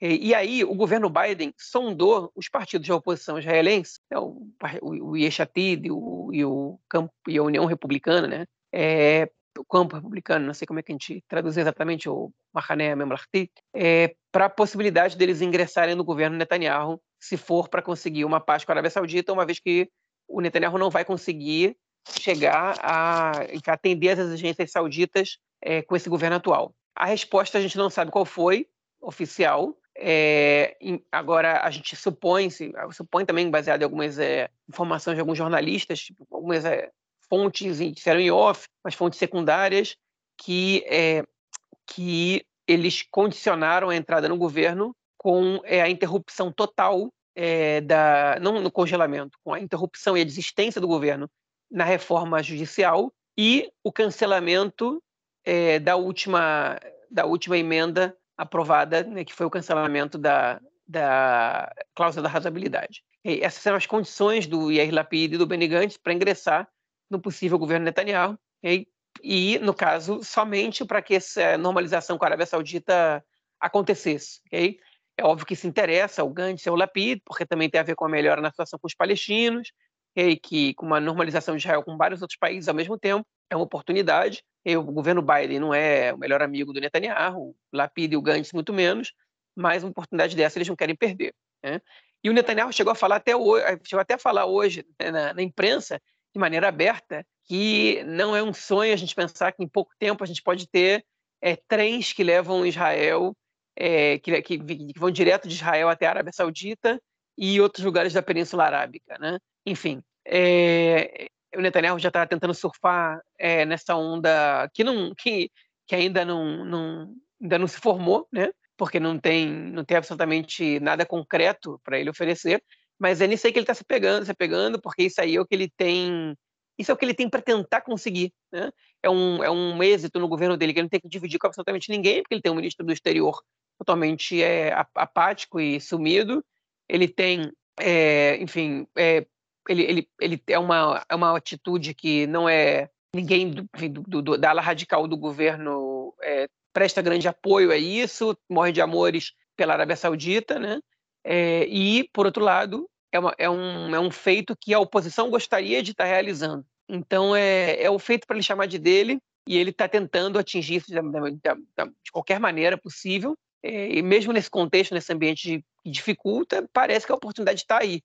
E, aí, o governo Biden sondou os partidos de oposição israelense, né, o, o, o Yeshatid e, e, o Campo, e a União Republicana, né? É, o campo republicano, não sei como é que a gente traduz exatamente o Mahané Memlarti, é, para a possibilidade deles ingressarem no governo Netanyahu, se for para conseguir uma paz com a Arábia Saudita, uma vez que o Netanyahu não vai conseguir chegar a, a atender as exigências sauditas é, com esse governo atual. A resposta a gente não sabe qual foi, oficial. É, agora a gente supõe, se, supõe também baseado em algumas é, informações de alguns jornalistas, tipo, algumas é, fontes, disseram em off, mas fontes secundárias, que, que eles condicionaram a entrada no governo com a interrupção total da não no congelamento, com a interrupção e a desistência do governo na reforma judicial e o cancelamento da última da última emenda aprovada, né, que foi o cancelamento da, da cláusula da razoabilidade. E essas são as condições do Yair Lapid e do Benny Gantz para ingressar no possível governo Netanyahu, e, e no caso, somente para que essa normalização com a Arábia Saudita acontecesse. Okay? É óbvio que se interessa o Gantz e o Lapid, porque também tem a ver com a melhora na situação com os palestinos, okay? que com uma normalização de Israel com vários outros países ao mesmo tempo, é uma oportunidade. O governo Biden não é o melhor amigo do Netanyahu, o Lapid e o Gantz muito menos, mas uma oportunidade dessa eles não querem perder. Né? E o Netanyahu chegou a falar até hoje, chegou até a falar hoje né, na, na imprensa de maneira aberta que não é um sonho a gente pensar que em pouco tempo a gente pode ter é, trens que levam Israel, é, que, que, que, vão direto de Israel até a Arábia Saudita e outros lugares da Península Arábica. Né? Enfim, é, o Netanyahu já está tentando surfar nessa onda que, não, que, que ainda, não, não, ainda não se formou, né? porque não tem, não tem absolutamente nada concreto para ele oferecer, mas é nisso aí que ele está se pegando, se pegando, porque isso aí é o que ele tem, isso é o que ele tem para tentar conseguir, né? É um, é um êxito no governo dele que ele não tem que dividir com absolutamente ninguém, porque ele tem um ministro do exterior totalmente é, apático e sumido, ele tem, é, enfim, é, ele, ele, ele é uma, é uma atitude que não é ninguém do, do, do, da ala radical do governo é, presta grande apoio a isso, morre de amores pela Arábia Saudita, né? É, e, por outro lado, é, uma, é, um, é um feito que a oposição gostaria de estar realizando. Então, é, é o feito para ele chamar de dele, e ele está tentando atingir isso de, de, de, qualquer maneira possível. É, e mesmo nesse contexto, nesse ambiente que dificulta, parece que a oportunidade está aí.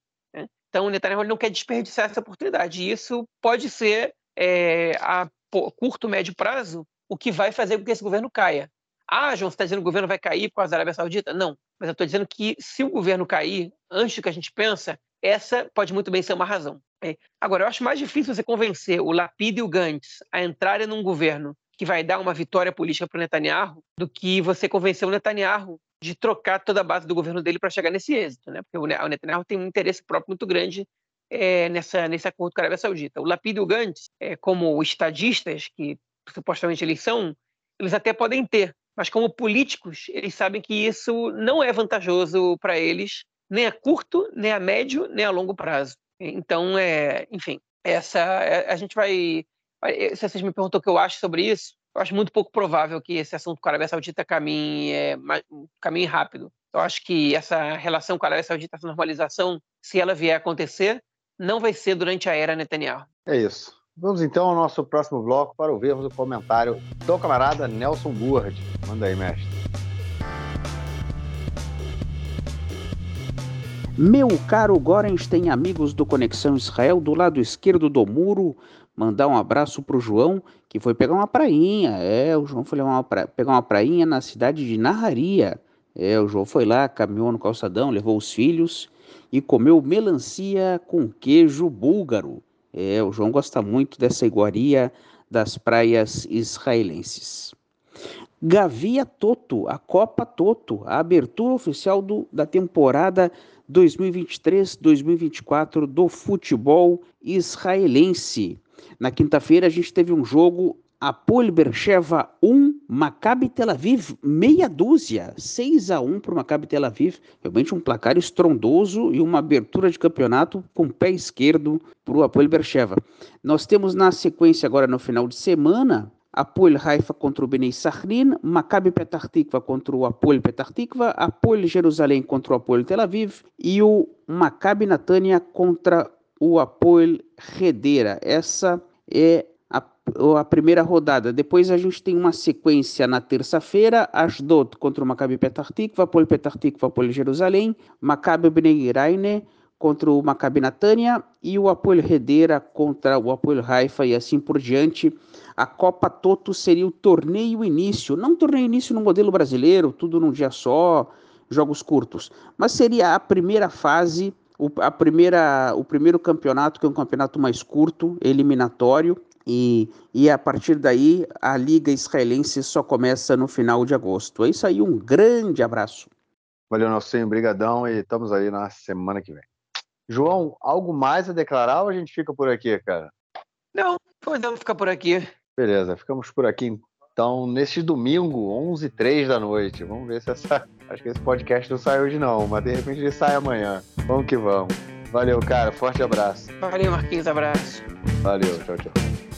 Então, o Netanyahu não quer desperdiçar essa oportunidade. E isso pode ser, é, a curto, médio prazo, o que vai fazer com que esse governo caia. Ah, João, você está dizendo que o governo vai cair por causa da Arábia Saudita? Não, mas eu estou dizendo que se o governo cair antes do que a gente pensa, essa pode muito bem ser uma razão. É. Agora, eu acho mais difícil você convencer o Lapid e o Gantz a entrarem num governo que vai dar uma vitória política para o Netanyahu do que você convencer o Netanyahu de trocar toda a base do governo dele para chegar nesse êxito, né? Porque o Netanyahu tem um interesse próprio muito grande é, nessa, nesse acordo com a Arábia Saudita. O Lapid e o Gantz, é, como estadistas que supostamente eles são, eles até podem ter, mas como políticos, eles sabem que isso não é vantajoso para eles, nem a curto, nem a médio, nem a longo prazo. Então, é, enfim, essa é, a gente vai. Se vocês me perguntam o que eu acho sobre isso, eu acho muito pouco provável que esse assunto com a Arábia Saudita caminhe, é, caminhe rápido. Eu acho que essa relação com a Arábia Saudita, essa normalização, se ela vier a acontecer, não vai ser durante a era Netanyahu. É isso. Vamos então ao nosso próximo bloco para ouvirmos o comentário do camarada Nelson Burd. Manda aí, mestre. Meu caro Gorenstein, amigos do Conexão Israel, do lado esquerdo do muro, mandar um abraço para o João, que foi pegar uma prainha. É, o João foi uma pra... pegar uma prainha na cidade de Narraria. É, o João foi lá, caminhou no calçadão, levou os filhos e comeu melancia com queijo búlgaro. É, o João gosta muito dessa iguaria das praias israelenses. Gavia Toto, a Copa Toto, a abertura oficial do, da temporada 2023-2024 do futebol israelense. Na quinta-feira a gente teve um jogo Apoel Bercheva 1, Maccabi Tel Aviv meia dúzia, 6 a 1 para o Maccabi Tel Aviv. Realmente um placar estrondoso e uma abertura de campeonato com pé esquerdo para o Apoel Bercheva. Nós temos na sequência agora no final de semana Apoel Haifa contra o Bnei Sachrin, Maccabi Petah Tikva contra o Apoel Petah Tikva, Apoel Jerusalém contra o Apoel Tel Aviv e o Maccabi Natânia contra o Apoel Redera. Essa é a primeira rodada. Depois a gente tem uma sequência na terça-feira, Ashdod contra o Maccabi Apol Petah Tikva, Apol Jerusalém, Maccabi Bnei Raine contra o Maccabi Natânia e o Apol Redera contra o Apol Haifa e assim por diante. A Copa Toto seria o torneio início, não torneio início no modelo brasileiro, tudo num dia só, jogos curtos, mas seria a primeira fase o, a primeira, o primeiro campeonato, que é um campeonato mais curto, eliminatório, e, e a partir daí a Liga Israelense só começa no final de agosto. É isso aí, um grande abraço. Valeu, Nelson, brigadão e estamos aí na semana que vem. João, algo mais a declarar ou a gente fica por aqui, cara? Não, podemos ficar por aqui. Beleza, ficamos por aqui então neste domingo, 11 h da noite. Vamos ver se essa. Acho que esse podcast não sai hoje, não, mas de repente ele sai amanhã. Vamos que vamos. Valeu, cara. Forte abraço. Valeu, Marquinhos. Abraço. Valeu. Tchau, tchau.